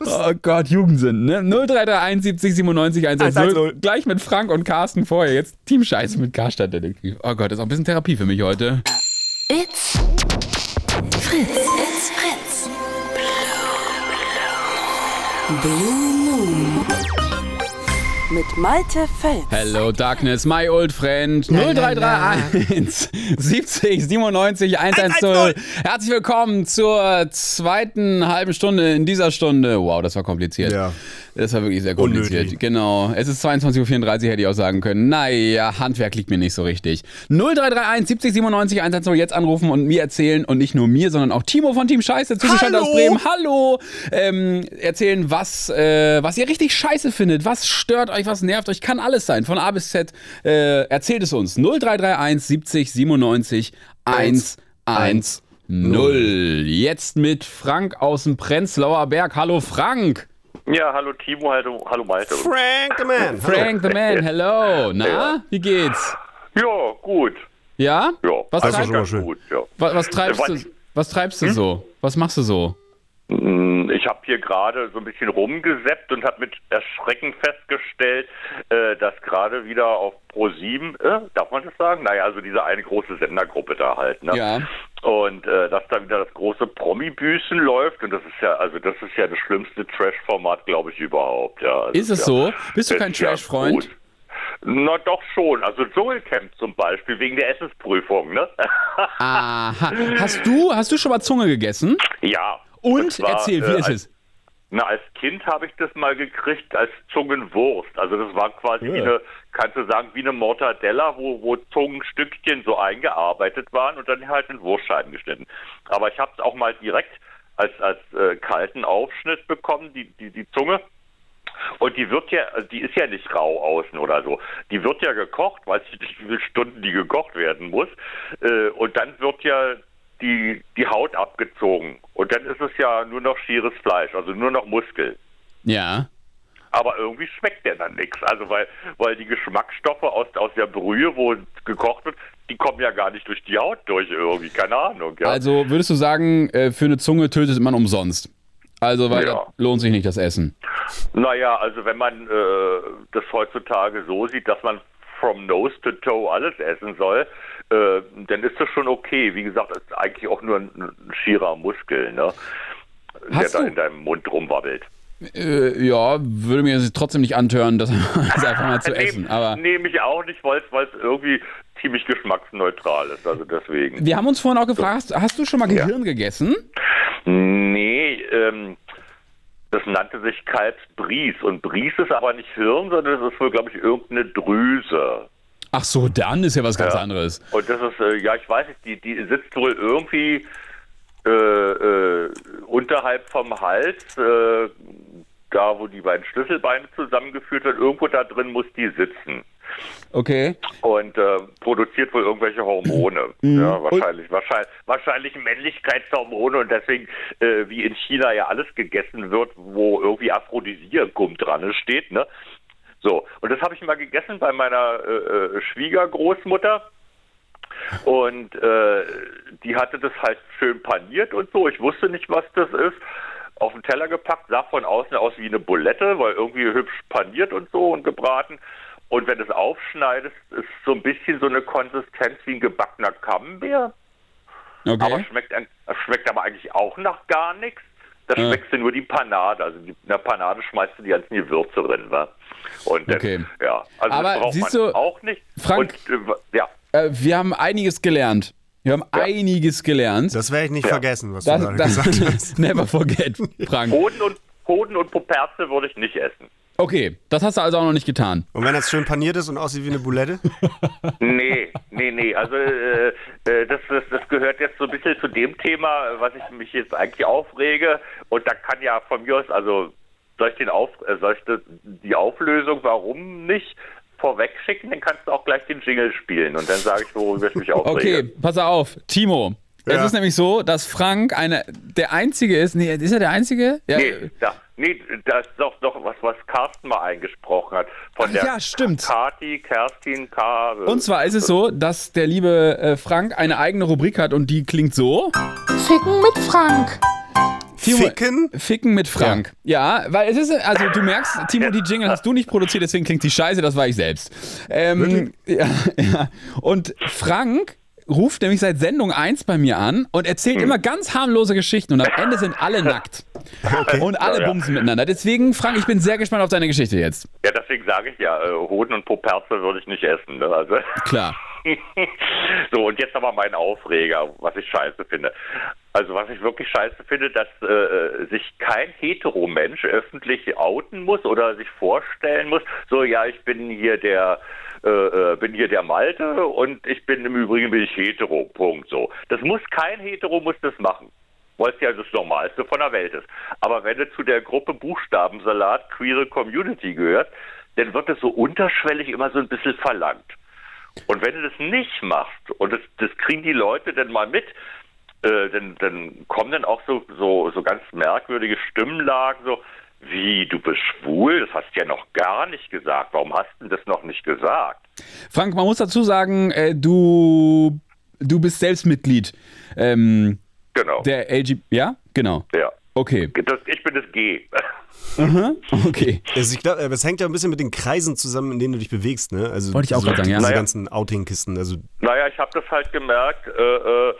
Oh Gott, Jugendsinn, ne? 0331 70 97 110. 110. Gleich mit Frank und Carsten vorher. Jetzt Team Scheiße mit Karstadt Detektiv. Oh Gott, das ist auch ein bisschen Therapie für mich heute. It's Fritz. Blue Moon. Mit Malte Fels. Hello Darkness, my old friend. 0331 70 97 110. Herzlich willkommen zur zweiten halben Stunde in dieser Stunde. Wow, das war kompliziert. Ja. Das war wirklich sehr kompliziert. Unnötig. Genau. Es ist 22.34 Uhr, hätte ich auch sagen können. Naja, Handwerk liegt mir nicht so richtig. 0331 70 97 110 jetzt anrufen und mir erzählen und nicht nur mir, sondern auch Timo von Team Scheiße, zugeschaltet aus Bremen. Hallo! Ähm, erzählen, was, äh, was ihr richtig scheiße findet. Was stört euch, was nervt euch. Kann alles sein. Von A bis Z. Äh, erzählt es uns. 0331 70 97 110. Jetzt mit Frank aus dem Prenzlauer Berg. Hallo Frank! Ja, hallo Timo, hallo, hallo Malte. Frank the Man. Frank the Man, hello. Na, wie geht's? Ja, gut. Ja? Ja, Was, Also treib, schon mal schön. gut, ja. was, was treibst du? Was? Was treibst du so? Was machst du so? Mm, Ich habe hier gerade so ein bisschen rumgesäppt und habe mit Erschrecken festgestellt, äh, dass gerade wieder auf Pro7, äh, darf man das sagen? Naja, also diese eine große Sendergruppe da halt, ne? Ja. Und äh, dass da wieder das große Promi-Büßen läuft und das ist ja, also das ist ja das schlimmste Trash-Format, glaube ich, überhaupt. Ja, Also Ist es ja, so? Bist du kein ja Trash-Freund? gut. Na doch schon, also Dschungelcamp zum Beispiel, wegen der Essensprüfung, ne? (laughs) Aha. Hast du, hast du schon mal Zunge gegessen? ja. Und zwar, erzähl, wie äh, ist als, es? Na, als Kind habe ich das mal gekriegt als Zungenwurst. Also das war quasi wie Ja. eine, kannst du sagen, wie eine Mortadella, wo, wo Zungenstückchen so eingearbeitet waren und dann halt in Wurstscheiben geschnitten. Aber ich habe es auch mal direkt als, als äh, kalten Aufschnitt bekommen, die, die, die Zunge. Und die wird ja, also die ist ja nicht rau außen oder so. Die wird ja gekocht, weiß ich nicht, wie viele Stunden die gekocht werden muss. Äh, und dann wird ja die, die Haut abgezogen. Und dann ist es ja nur noch schieres Fleisch, also nur noch Muskel. Ja. Aber irgendwie schmeckt der dann nichts. Also weil, weil die Geschmacksstoffe aus, aus der Brühe, wo gekocht wird, die kommen ja gar nicht durch die Haut durch irgendwie, keine Ahnung. Ja. Also würdest du sagen, äh, für eine Zunge tötet man umsonst? Also, weil Ja. lohnt sich nicht das Essen. Naja, also wenn man äh, das heutzutage so sieht, dass man from nose to toe alles essen soll, äh, dann ist das schon okay. Wie gesagt, das ist eigentlich auch nur ein, ein schierer Muskel, ne? der da in deinem Mund rumwabbelt. Äh, ja, würde mir trotzdem nicht antören, das, (laughs) einfach mal zu essen. Aber Nehme ich auch nicht, weil es irgendwie ziemlich geschmacksneutral ist. Also deswegen. wir haben uns vorhin auch gefragt, hast, hast du schon mal Ja. Gehirn gegessen? Nee, ähm, das nannte sich Kalbsbries. Und Bries ist aber nicht Hirn, sondern das ist wohl, glaube ich, irgendeine Drüse. Ach so, dann ist ja was ganz Ja. anderes. Und das ist, äh, ja, ich weiß nicht, die, die sitzt wohl irgendwie äh, äh, unterhalb vom Hals, äh, da wo die beiden Schlüsselbeine zusammengeführt werden, irgendwo da drin muss die sitzen. Okay. Und äh, produziert wohl irgendwelche Hormone. (clears throat) Ja, wahrscheinlich, wahrscheinlich, wahrscheinlich Männlichkeitshormone und deswegen, äh, wie in China ja alles gegessen wird, wo irgendwie Aphrodisiakum dran steht, ne? So, und das habe ich mal gegessen bei meiner äh, äh, Schwiegergroßmutter. Und äh, die hatte das halt schön paniert und so. Ich wusste nicht, was das ist. Auf den Teller gepackt, sah von außen aus wie eine Bulette, weil irgendwie hübsch paniert und so und gebraten. Und wenn du es aufschneidest, ist so ein bisschen so eine Konsistenz wie ein gebackener Camembert. Aber Okay. schmeckt, ein- schmeckt aber eigentlich auch nach gar nichts. Da Ja. schmeckst du nur die Panade. Also die, in der Panade schmeißt du die ganzen Gewürze drin, wa? Und dann, Okay. ja, also Aber das braucht siehst man du, auch nicht. Frank- Und, äh, ja, Äh, wir haben einiges gelernt. Wir haben einiges gelernt. Das werde ich nicht Ja. vergessen, was du Das, gerade das, gesagt (laughs) hast. never forget, Frank. Hoden und, Hoden und Poperze würde ich nicht essen. Okay, das hast du also auch noch nicht getan. Und wenn das schön paniert ist und aussieht wie eine Bulette? (laughs) Nee, nee, nee. Also äh, äh, das, das, das gehört jetzt so ein bisschen zu dem Thema, was ich mich jetzt eigentlich aufrege. Und da kann ja von mir aus, also soll ich, den Auf, äh, soll ich das, die Auflösung, warum nicht, vorweg schicken, dann kannst du auch gleich den Jingle spielen. Und dann sage ich, worüber ich mich aufrege. Okay, pass auf, Timo. Es Ja. ist nämlich so, dass Frank eine, der Einzige ist. Nee, ist er der Einzige? Ja. Nee, da, nee, das ist doch, doch was, was Carsten mal eingesprochen hat. Von Ach der ja, stimmt. Kati, Kerstin, K. Und zwar ist es so, dass der liebe äh, Frank eine eigene Rubrik hat und die klingt so. Ficken mit Frank. Timo, Ficken? Ficken mit Frank. Ja. weil es ist, also du merkst, Timo, die Jingle hast du nicht produziert, deswegen klingt die scheiße, das war ich selbst. Ähm, (laughs) ja, ja. Und Frank ruft nämlich seit Sendung 1 bei mir an und erzählt Hm. immer ganz harmlose Geschichten und am Ende sind alle (laughs) nackt. Und alle Ja, ja. bumsen miteinander. Deswegen, Frank, ich bin sehr gespannt auf deine Geschichte jetzt. Ja, deswegen sage ich ja, äh, Hoden und Poperze würde ich nicht essen. Ne? Also. Klar. (laughs) so, und jetzt aber mein Aufreger, was ich scheiße finde. Also was ich wirklich scheiße finde, dass äh, sich kein Heteromensch öffentlich outen muss oder sich vorstellen muss, so ja, ich bin hier der äh, äh, bin hier der Malte und ich bin im Übrigen bin ich hetero. Punkt so. Das muss kein Hetero muss das machen. Weil es ja das Normalste von der Welt ist. Aber wenn du zu der Gruppe Buchstabensalat Queere Community gehörst, dann wird es so unterschwellig immer so ein bisschen verlangt. Und wenn du das nicht machst, und das, das kriegen die Leute dann mal mit, äh, dann, dann kommen dann auch so, so, so ganz merkwürdige Stimmlagen, so, wie, du bist schwul? Das hast du ja noch gar nicht gesagt. Warum hast du das noch nicht gesagt? Frank, man muss dazu sagen, äh, du, du bist selbst Mitglied ähm, Genau. der LG. Ja, genau. ja. Okay. Das, ich bin das G. (laughs) Aha. Okay. Also ich glaube, es hängt ja ein bisschen mit den Kreisen zusammen, in denen du dich bewegst, ne? Also Wollte ich auch so grad sagen, ja. Diese Naja. ganzen Outing-Kisten. Also Naja, ich habe das halt gemerkt, äh, äh,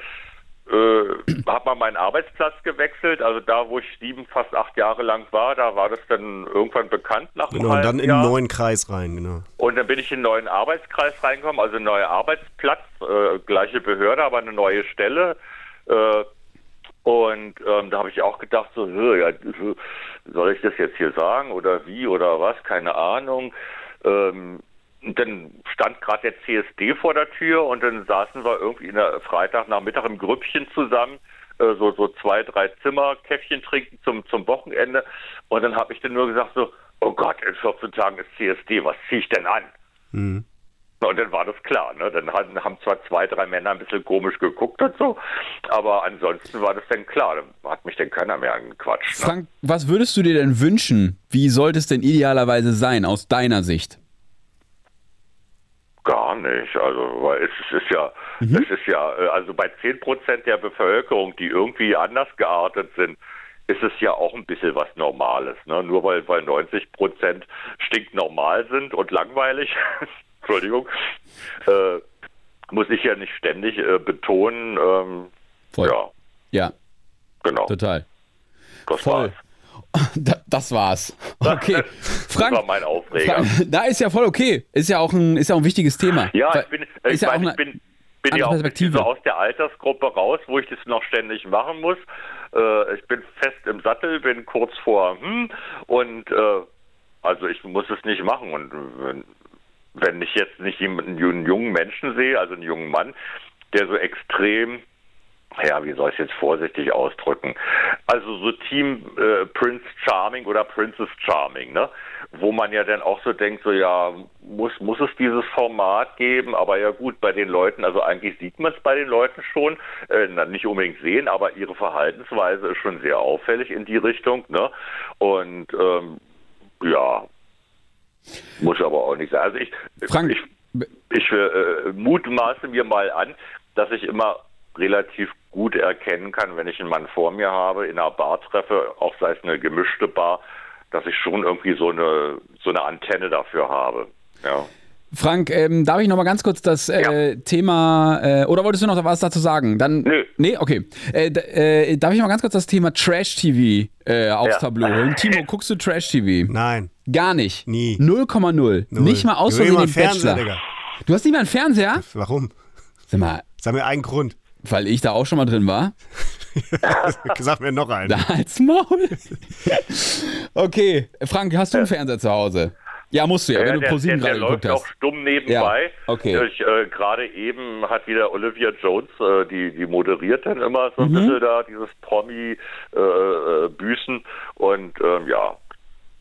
äh, habe mal meinen Arbeitsplatz gewechselt. Also da, wo ich sieben, fast acht Jahre lang war, da war das dann irgendwann bekannt nach Genau, und dann in einen neuen Kreis rein, genau. Und dann bin ich in einen neuen Arbeitskreis reingekommen, also einen neuen Arbeitsplatz, äh, gleiche Behörde, aber eine neue Stelle. Äh, und ähm, da habe ich auch gedacht, so, ja, soll ich das jetzt hier sagen oder wie oder was? Keine Ahnung. Ähm, dann stand gerade der CSD vor der Tür und dann saßen wir irgendwie in der Freitagnachmittag im Grüppchen zusammen, äh, so, so zwei, drei Zimmer, Käffchen trinken zum, zum Wochenende. Und dann habe ich dann nur gesagt so, oh Gott, in 14 Tagen ist CSD, was ziehe ich denn an? Na, Und dann war das klar, ne? Dann hatten, haben zwar zwei, drei Männer ein bisschen komisch geguckt und so, aber ansonsten war das dann klar. Dann hat mich dann keiner mehr angequatscht. Ne? Frank, was würdest du dir denn wünschen? Wie sollte es denn idealerweise sein, aus deiner Sicht? Gar nicht. Also, weil es, es ist ja, es ist ja, äh, also bei 10 Prozent der Bevölkerung, die irgendwie anders geartet sind, ist es ja auch ein bisschen was Normales. Ne? Nur weil, weil 90 Prozent stinknormal sind und langweilig, (laughs) Entschuldigung, äh, muss ich ja nicht ständig äh, betonen, ähm, Voll. ja, Ja, genau. total. Das Voll. war's. (laughs) Da, das war's. (laughs) Okay. Frank, Das war mein Aufreger. (laughs) Da ist ja voll okay. Ist ja auch ein, ist ja auch ein wichtiges Thema. Ja, Weil- ich bin, ist ich, ja auch meine, eine ich bin, bin ja auch so aus der Altersgruppe raus, wo ich das noch ständig machen muss. Äh, ich bin fest im Sattel, bin kurz vor hm, und äh, also ich muss es nicht machen. Und wenn, wenn ich jetzt nicht jemanden, einen jungen Menschen sehe, also einen jungen Mann, der so extrem ja, wie soll ich es jetzt vorsichtig ausdrücken? Also so Team äh, Prince Charming oder Princess Charming, ne? Wo man ja dann auch so denkt, so ja, muss, muss es dieses Format geben, aber ja gut, bei den Leuten, also eigentlich sieht man es bei den Leuten schon, äh, nicht unbedingt sehen, aber ihre Verhaltensweise ist schon sehr auffällig in die Richtung, ne? Und ähm, ja, muss aber auch nicht sein. Also ich, Frank, ich ich äh, mutmaße mir mal an, dass ich immer relativ gut erkennen kann, wenn ich einen Mann vor mir habe, in einer Bar treffe, auch sei es eine gemischte Bar, dass ich schon irgendwie so eine so eine Antenne dafür habe. Ja. Frank, ähm, darf ich noch mal ganz kurz das äh, Thema, äh, oder wolltest du noch was dazu sagen? Dann, Nö. Nee, okay. Äh, äh, darf ich mal ganz kurz das Thema Trash-TV äh, aufs Ja. Tableau holen? Timo, (laughs) guckst du Trash-TV? Nein. Gar nicht. Nie. 0,0. Null. Nicht mal aus Versehen den Fernseher, Bachelor. Digga. Du hast nicht mal einen Fernseher? Warum? Sag mal, Sag mir einen Grund. Weil ich da auch schon mal drin war. (laughs) Sag mir noch einen. Da als Maul. okay, Frank, hast du einen Fernseher zu Hause? Ja, musst du ja, wenn Ja, du der, der, ProSieben der gerade läuft geguckt auch hast. stumm nebenbei. Ja, okay. Ich, äh, Gerade eben hat wieder Olivia Jones, äh, die, die moderiert dann immer so ein Mhm. bisschen da, dieses Promi-Büßen. und ähm, ja,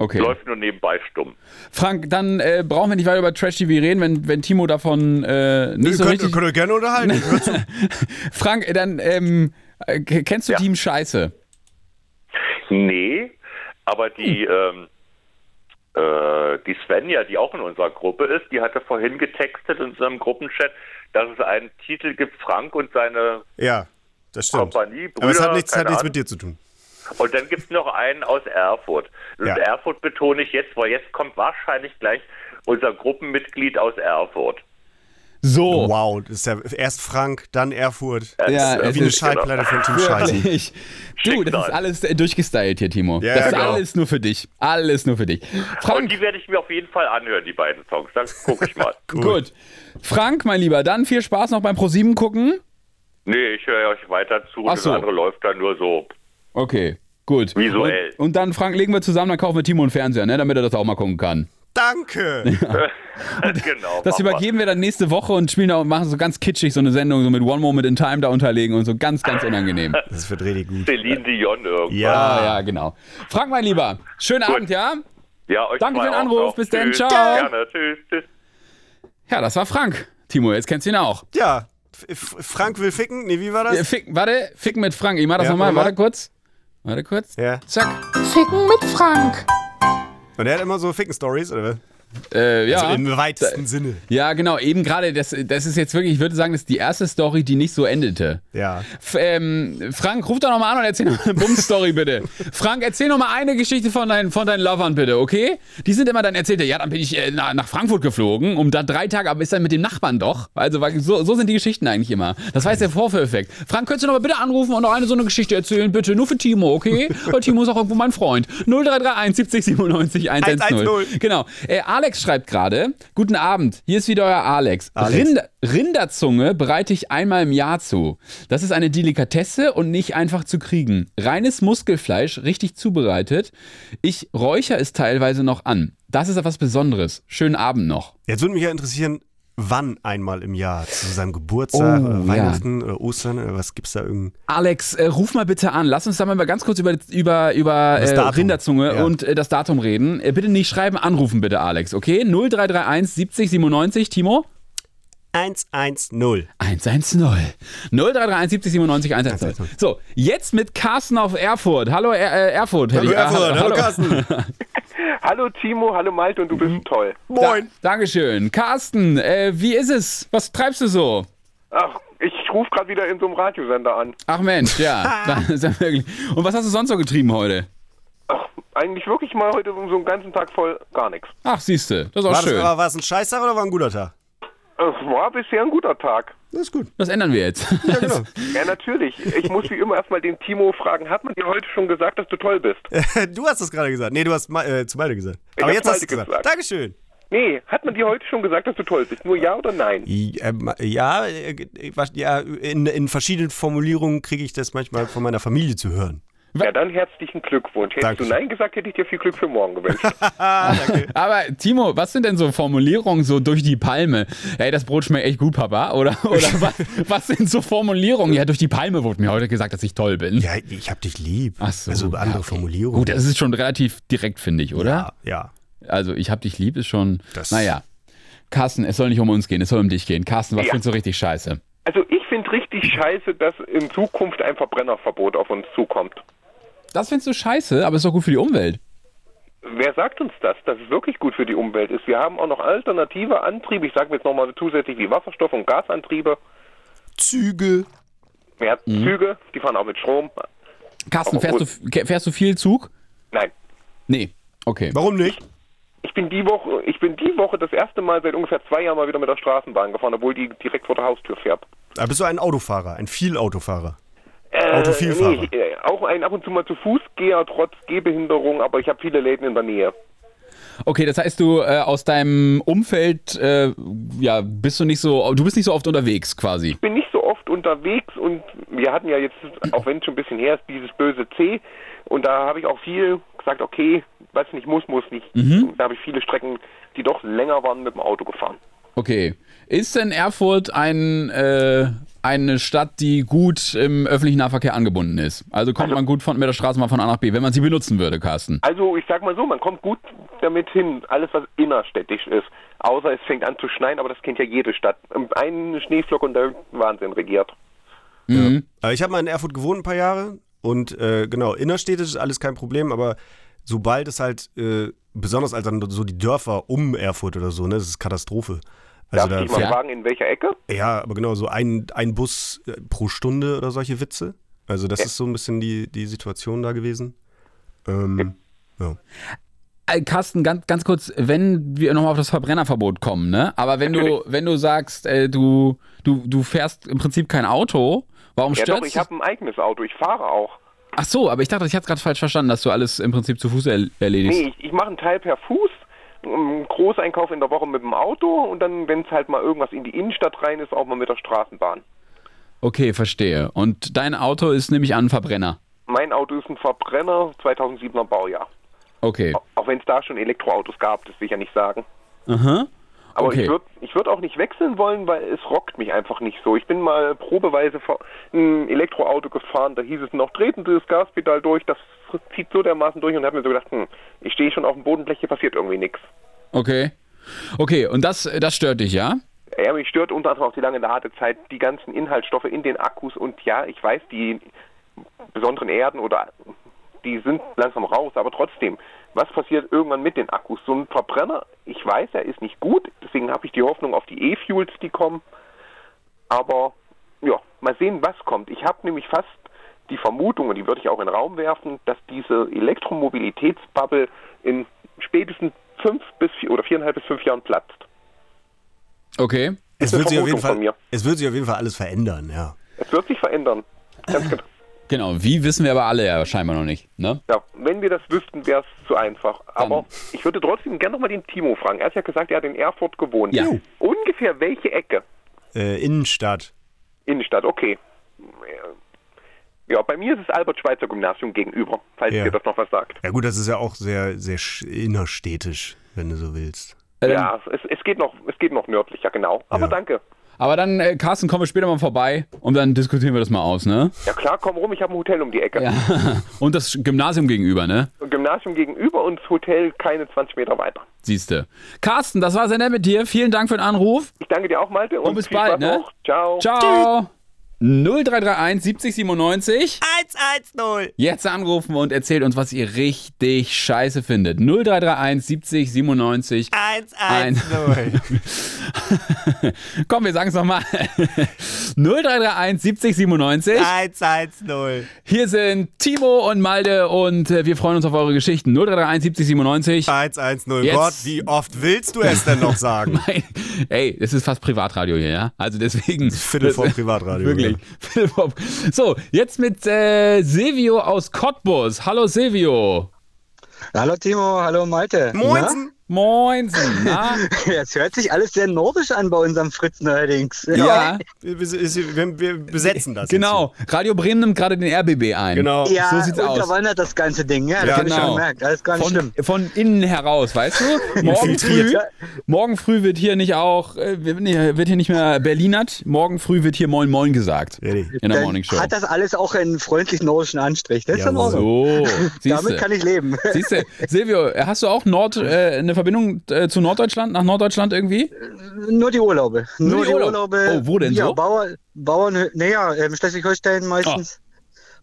Okay. läuft nur nebenbei stumm. Frank, dann äh, brauchen wir nicht weiter über Trash-TV reden, wenn, wenn Timo davon äh, nicht Ihr so könnt, richtig... könnt ihr gerne unterhalten. (laughs) Frank, äh, dann ähm, äh, kennst du Ja. Team Scheiße? Nee, aber die, Hm. ähm, äh, die Svenja, die auch in unserer Gruppe ist, die hatte vorhin getextet in unserem Gruppenchat, dass es einen Titel gibt, Frank und seine Ja, das stimmt. Kompanie, Aber es hat Brüder, nichts, hat nichts mit dir zu tun. Und dann gibt es noch einen aus Erfurt. Und Ja. Erfurt betone ich jetzt, weil jetzt kommt wahrscheinlich gleich unser Gruppenmitglied aus Erfurt. So. Wow, das ist ja erst Frank, dann Erfurt. Ja, Das ist wie eine ist- Schallplatte von Team Scheiße. Du, das ist alles durchgestylt hier, Timo. Ja, das ist genau. alles nur für dich. Alles nur für dich. Und Frank, die werde ich mir auf jeden Fall anhören, die beiden Songs. Dann gucke ich mal. (laughs) gut. Frank, mein Lieber, dann viel Spaß noch beim ProSieben gucken. nee, ich höre euch weiter zu. Ach Das so. andere läuft dann nur so. Okay, gut. Visuell. Und, und dann, Frank, legen wir zusammen, dann kaufen wir Timo einen Fernseher, ne, damit er das auch mal gucken kann. Danke. (laughs) (laughs) genau. Das übergeben wir dann nächste Woche und spielen da und machen so ganz kitschig so eine Sendung, so mit One Moment in Time da unterlegen und so ganz, ganz unangenehm. (laughs) Das für Dredi gut. Celine Dion irgendwann. Ja. Ah, ja, genau. Frank, mein Lieber, schönen Abend, ja? Ja, euch Danke für den Anruf. Bis dann. Tschüss. Ciao. Gerne. Tschüss. Tschüss. Ja, das war Frank. Timo, jetzt kennst du ihn auch. Ja, F- Frank will ficken? Nee, wie war das? Fick, warte, ficken mit Frank. Ich mach das Ja, nochmal. warte mal. Warte kurz. Warte kurz. Ja. Zack. Ficken mit Frank. Und er hat immer so Ficken-Stories, oder was? Äh, ja. Also im weitesten Sinne. Ja, genau, eben gerade, das, das ist jetzt wirklich, ich würde sagen, das ist die erste Story, die nicht so endete. Ja. F ähm, Frank, ruf doch nochmal an und erzähl noch eine Bums-Story, bitte. Frank, erzähl nochmal eine Geschichte von, deinen von deinen Lovern, bitte, okay? Die sind immer dann erzählt, ja, dann bin ich äh, nach, nach Frankfurt geflogen, um da drei Tage, aber ist dann mit dem Nachbarn doch. Also so, so sind die Geschichten eigentlich immer. Das war jetzt der Vorführeffekt. Frank, könntest du nochmal bitte anrufen und noch eine so eine Geschichte erzählen, bitte? Nur für Timo, okay? Weil Timo ist auch irgendwo mein Freund. 0331 70 97 110. 110. Genau. Äh, Alex schreibt gerade, guten Abend, hier ist wieder euer Alex. Alex. Rinder, Rinderzunge bereite ich einmal im Jahr zu. Das ist eine Delikatesse und nicht einfach zu kriegen. Reines Muskelfleisch, richtig zubereitet. Ich räucher es teilweise noch an. Das ist etwas Besonderes. Schönen Abend noch. Jetzt würde mich ja interessieren, wann einmal im Jahr? Zu seinem Geburtstag Oh, ja. Weihnachten oder Ostern oder was gibt's da irgend? Alex, äh, ruf mal bitte an. Lass uns da mal ganz kurz über, über, über äh. Rinderzunge Ja. und äh, das Datum reden. Äh, bitte nicht schreiben, anrufen bitte, Alex, okay? 0331 70 97, Timo? 110. 110. 0331 70 97 110. So, jetzt mit Carsten auf Erfurt. Hallo er, äh, Erfurt. Hallo ich- äh, Erfurt, hallo Carsten. (laughs) Hallo Timo, hallo Malte und du bist toll. Da, Dankeschön. Carsten, äh, wie ist es? Was treibst du so? Ach, ich rufe gerade wieder in so einem Radiosender an. Ach Mensch, ja. (laughs) Und was hast du sonst so getrieben heute? Ach, eigentlich wirklich mal heute so einen ganzen Tag voll gar nichts. Ach, siehste, das ist auch War, das, schön. aber war es ein Scheißtag oder war ein guter Tag? Es war bisher ein guter Tag. Das ist gut. Das ändern wir jetzt. Ja, genau. (laughs) Ja, natürlich. Ich muss wie immer erstmal den Timo fragen, hat man dir heute schon gesagt, dass du toll bist? (laughs) du hast das gerade gesagt. Nee, du hast äh, zu beide gesagt. Ich Aber jetzt hast du gesagt. gesagt. Dankeschön. Nee, hat man dir heute schon gesagt, dass du toll bist? Nur ja oder nein? Ähm, Ja, äh, äh, ja in, in verschiedenen Formulierungen kriege ich das manchmal von meiner Familie zu hören. Ja, dann herzlichen Glückwunsch. Hättest Danke. du nein gesagt, hätte ich dir viel Glück für morgen gewünscht. (laughs) (laughs) Aber Timo, was sind denn so Formulierungen so durch die Palme? Ey, das Brot schmeckt echt gut, Papa. Oder, (laughs) oder was, was sind so Formulierungen? Ja, durch die Palme wurde mir heute gesagt, dass ich toll bin. Ja, ich hab dich lieb. Ach so, Also andere ja, okay. Formulierungen. Gut, das ist schon relativ direkt, finde ich, oder? Ja, ja. Also, ich hab dich lieb ist schon. Das- naja. Carsten, es soll nicht um uns gehen, es soll um dich gehen. Carsten, was Ja. findest du richtig scheiße? Also ich finde richtig scheiße, dass in Zukunft ein Verbrennerverbot auf uns zukommt. Das findest du scheiße, aber ist doch gut für die Umwelt. Wer sagt uns das, dass es wirklich gut für die Umwelt ist? Wir haben auch noch alternative Antriebe. Ich sage jetzt nochmal zusätzlich wie Wasserstoff- und Gasantriebe. Züge. Mehr Mhm. Züge, die fahren auch mit Strom. Carsten, fährst du, fährst du viel Zug? Nein, Nee. Okay. Warum nicht? ich bin die Woche, ich bin die Woche das erste Mal seit ungefähr zwei Jahren mal wieder mit der Straßenbahn gefahren, obwohl die direkt vor der Haustür fährt. Da bist du ein Autofahrer, ein Vielautofahrer. Äh, Autovielfahrer. Nee, äh, auch ein ab und zu mal zu Fuß gehe, trotz Gehbehinderung, aber ich habe viele Läden in der Nähe. Okay, das heißt, du äh, aus deinem Umfeld, äh, ja, bist du nicht so, du bist nicht so oft unterwegs quasi. bin nicht so oft unterwegs und wir hatten ja jetzt, auch wenn es schon ein bisschen her ist, dieses böse C und da habe ich auch viel gesagt, okay, was nicht muss, muss nicht. Mhm. Da habe ich viele Strecken, die doch länger waren, mit dem Auto gefahren. Okay. Ist denn Erfurt ein, äh, eine Stadt, die gut im öffentlichen Nahverkehr angebunden ist? Also kommt man gut von, mit der Straße mal von A nach B, wenn man sie benutzen würde, Carsten. Also ich sag mal so, man kommt gut damit hin, alles was innerstädtisch ist. Außer es fängt an zu schneien, aber das kennt ja jede Stadt. Ein Schneeflock und der Wahnsinn regiert. Mhm. Äh, Ich habe mal in Erfurt gewohnt ein paar Jahre und äh, genau, innerstädtisch ist alles kein Problem, aber sobald es halt, äh, besonders als dann so die Dörfer um Erfurt oder so, ne, das ist Katastrophe. Also Darf da ich mal fragen, in welcher Ecke? Ja, aber genau, so ein, ein Bus äh, pro Stunde oder solche Witze. Also das ist so ein bisschen die, die Situation da gewesen. Ähm, ja. Äh, Carsten, ganz, ganz kurz, wenn wir nochmal auf das Verbrennerverbot kommen, ne? Aber wenn du, wenn du sagst, äh, du, du, du fährst im Prinzip kein Auto, warum Ja stört doch, ich habe ein eigenes Auto, ich fahre auch. Ach so, aber ich dachte, ich hatte gerade falsch verstanden, dass du alles im Prinzip zu Fuß er erledigst. Nee, ich, ich mache einen Teil per Fuß, Großeinkauf in der Woche mit dem Auto und dann, wenn es halt mal irgendwas in die Innenstadt rein ist, auch mal mit der Straßenbahn. Okay, verstehe. Und dein Auto ist nämlich an Verbrenner. Mein Auto ist ein Verbrenner, 2007er Baujahr. Okay. Auch wenn es da schon Elektroautos gab, das will ich ja nicht sagen. Aha. Aber Okay. ich würde ich würd auch nicht wechseln wollen, weil es rockt mich einfach nicht so. Ich bin mal probeweise vor- ein Elektroauto gefahren, da hieß es noch, treten Sie das Gaspedal durch, das zieht so dermaßen durch und habe mir so gedacht, hm, ich stehe schon auf dem Bodenblech, hier passiert irgendwie nichts. Okay. Okay, und das, das stört dich, ja? Ja, mich stört unter anderem auch die lange Ladezeit, die ganzen Inhaltsstoffe in den Akkus und ja, ich weiß, die besonderen Erden oder die sind langsam raus, aber trotzdem, was passiert irgendwann mit den Akkus. So ein Verbrenner, ich weiß, er ist nicht gut, deswegen habe ich die Hoffnung auf die E-Fuels, die kommen. Aber ja, mal sehen, was kommt. Ich habe nämlich fast die Vermutung, und die würde ich auch in den Raum werfen, dass diese Elektromobilitätsbubble in spätestens fünf bis vier oder viereinhalb bis fünf Jahren platzt. Okay. Es wird, sich auf jeden Fall, es wird sich auf jeden Fall alles verändern, ja. Es wird sich verändern. Ganz genau. (laughs) Genau, wie wissen wir aber alle ja scheinbar noch nicht. Ne? Ja, wenn wir das wüssten, wäre es zu einfach. Aber ich würde trotzdem gerne nochmal den Timo fragen. Er hat ja gesagt, er hat in Erfurt gewohnt. Ja. Ungefähr welche Ecke? Äh, Innenstadt. Innenstadt, okay. Ja, bei mir ist es Albert-Schweitzer Gymnasium gegenüber, falls Ja. ihr das noch was sagt. Ja gut, das ist ja auch sehr, sehr sch- innerstädtisch, wenn du so willst. Äh, Ja, es, es, geht noch, es geht noch nördlicher, genau. Aber Ja. danke. Aber dann, äh, Carsten, kommen wir später mal vorbei und dann diskutieren wir das mal aus, ne? Ja klar, komm rum, ich habe ein Hotel um die Ecke. Ja. (laughs) Und das Gymnasium gegenüber, ne? Gymnasium gegenüber und das Hotel keine 20 Meter weiter. Siehste. Carsten, das war sehr nett mit dir. Vielen Dank für den Anruf. Ich danke dir auch, Malte. Und, bis viel bald, ne? noch. Ciao. Ciao. 0331 70 97. 110. Jetzt anrufen und erzählt uns, was ihr richtig scheiße findet. 0331 70 97. 110. Komm, wir sagen es nochmal. 0331 70 97. 110. Hier sind Timo und Malde und äh, wir freuen uns auf eure Geschichten. 0331 70 97. 110. Jetzt- Gott, wie oft willst du es denn noch sagen? (laughs) Nein. Ey, das ist fast Privatradio hier, ja? Also deswegen. Viertel vor (laughs) Privatradio, Wirklich. Vor. (laughs) So, jetzt mit äh, Silvio aus Cottbus. Hallo Silvio. Hallo Timo, hallo Malte. Moinsen. Moinsen. Na? (laughs) Es hört sich alles sehr nordisch an bei unserem Fritz neuerdings. Ja, Wir, wir, wir, besetzen das. genau. Radio Bremen nimmt gerade den RBB ein. Genau. Ja, So sieht's aus. unterwandert das ganze Ding. Ja, das Ja, habe ich genau. schon gemerkt. Alles gar nicht Von, schlimm. von innen heraus, weißt du? (laughs) Morgen früh, morgen früh wird hier nicht auch, äh, wird hier nicht mehr Berlinert, morgen früh wird hier Moin Moin gesagt. Richtig. In der Dann Morning Show. hat das alles auch einen freundlich nordischen Anstrich. Das ist in. Ordnung. So, (laughs) Damit kann ich leben. Siehste, Silvio, hast du auch Nord, äh, eine Verbindung äh, zu Norddeutschland, nach Norddeutschland irgendwie? Nur die Urlaube. Nur, die die Urlaub- Urlaube. Oh, wo denn ja, so? Bauer, Bauernhöfe, naja, ähm, Schleswig-Holstein meistens.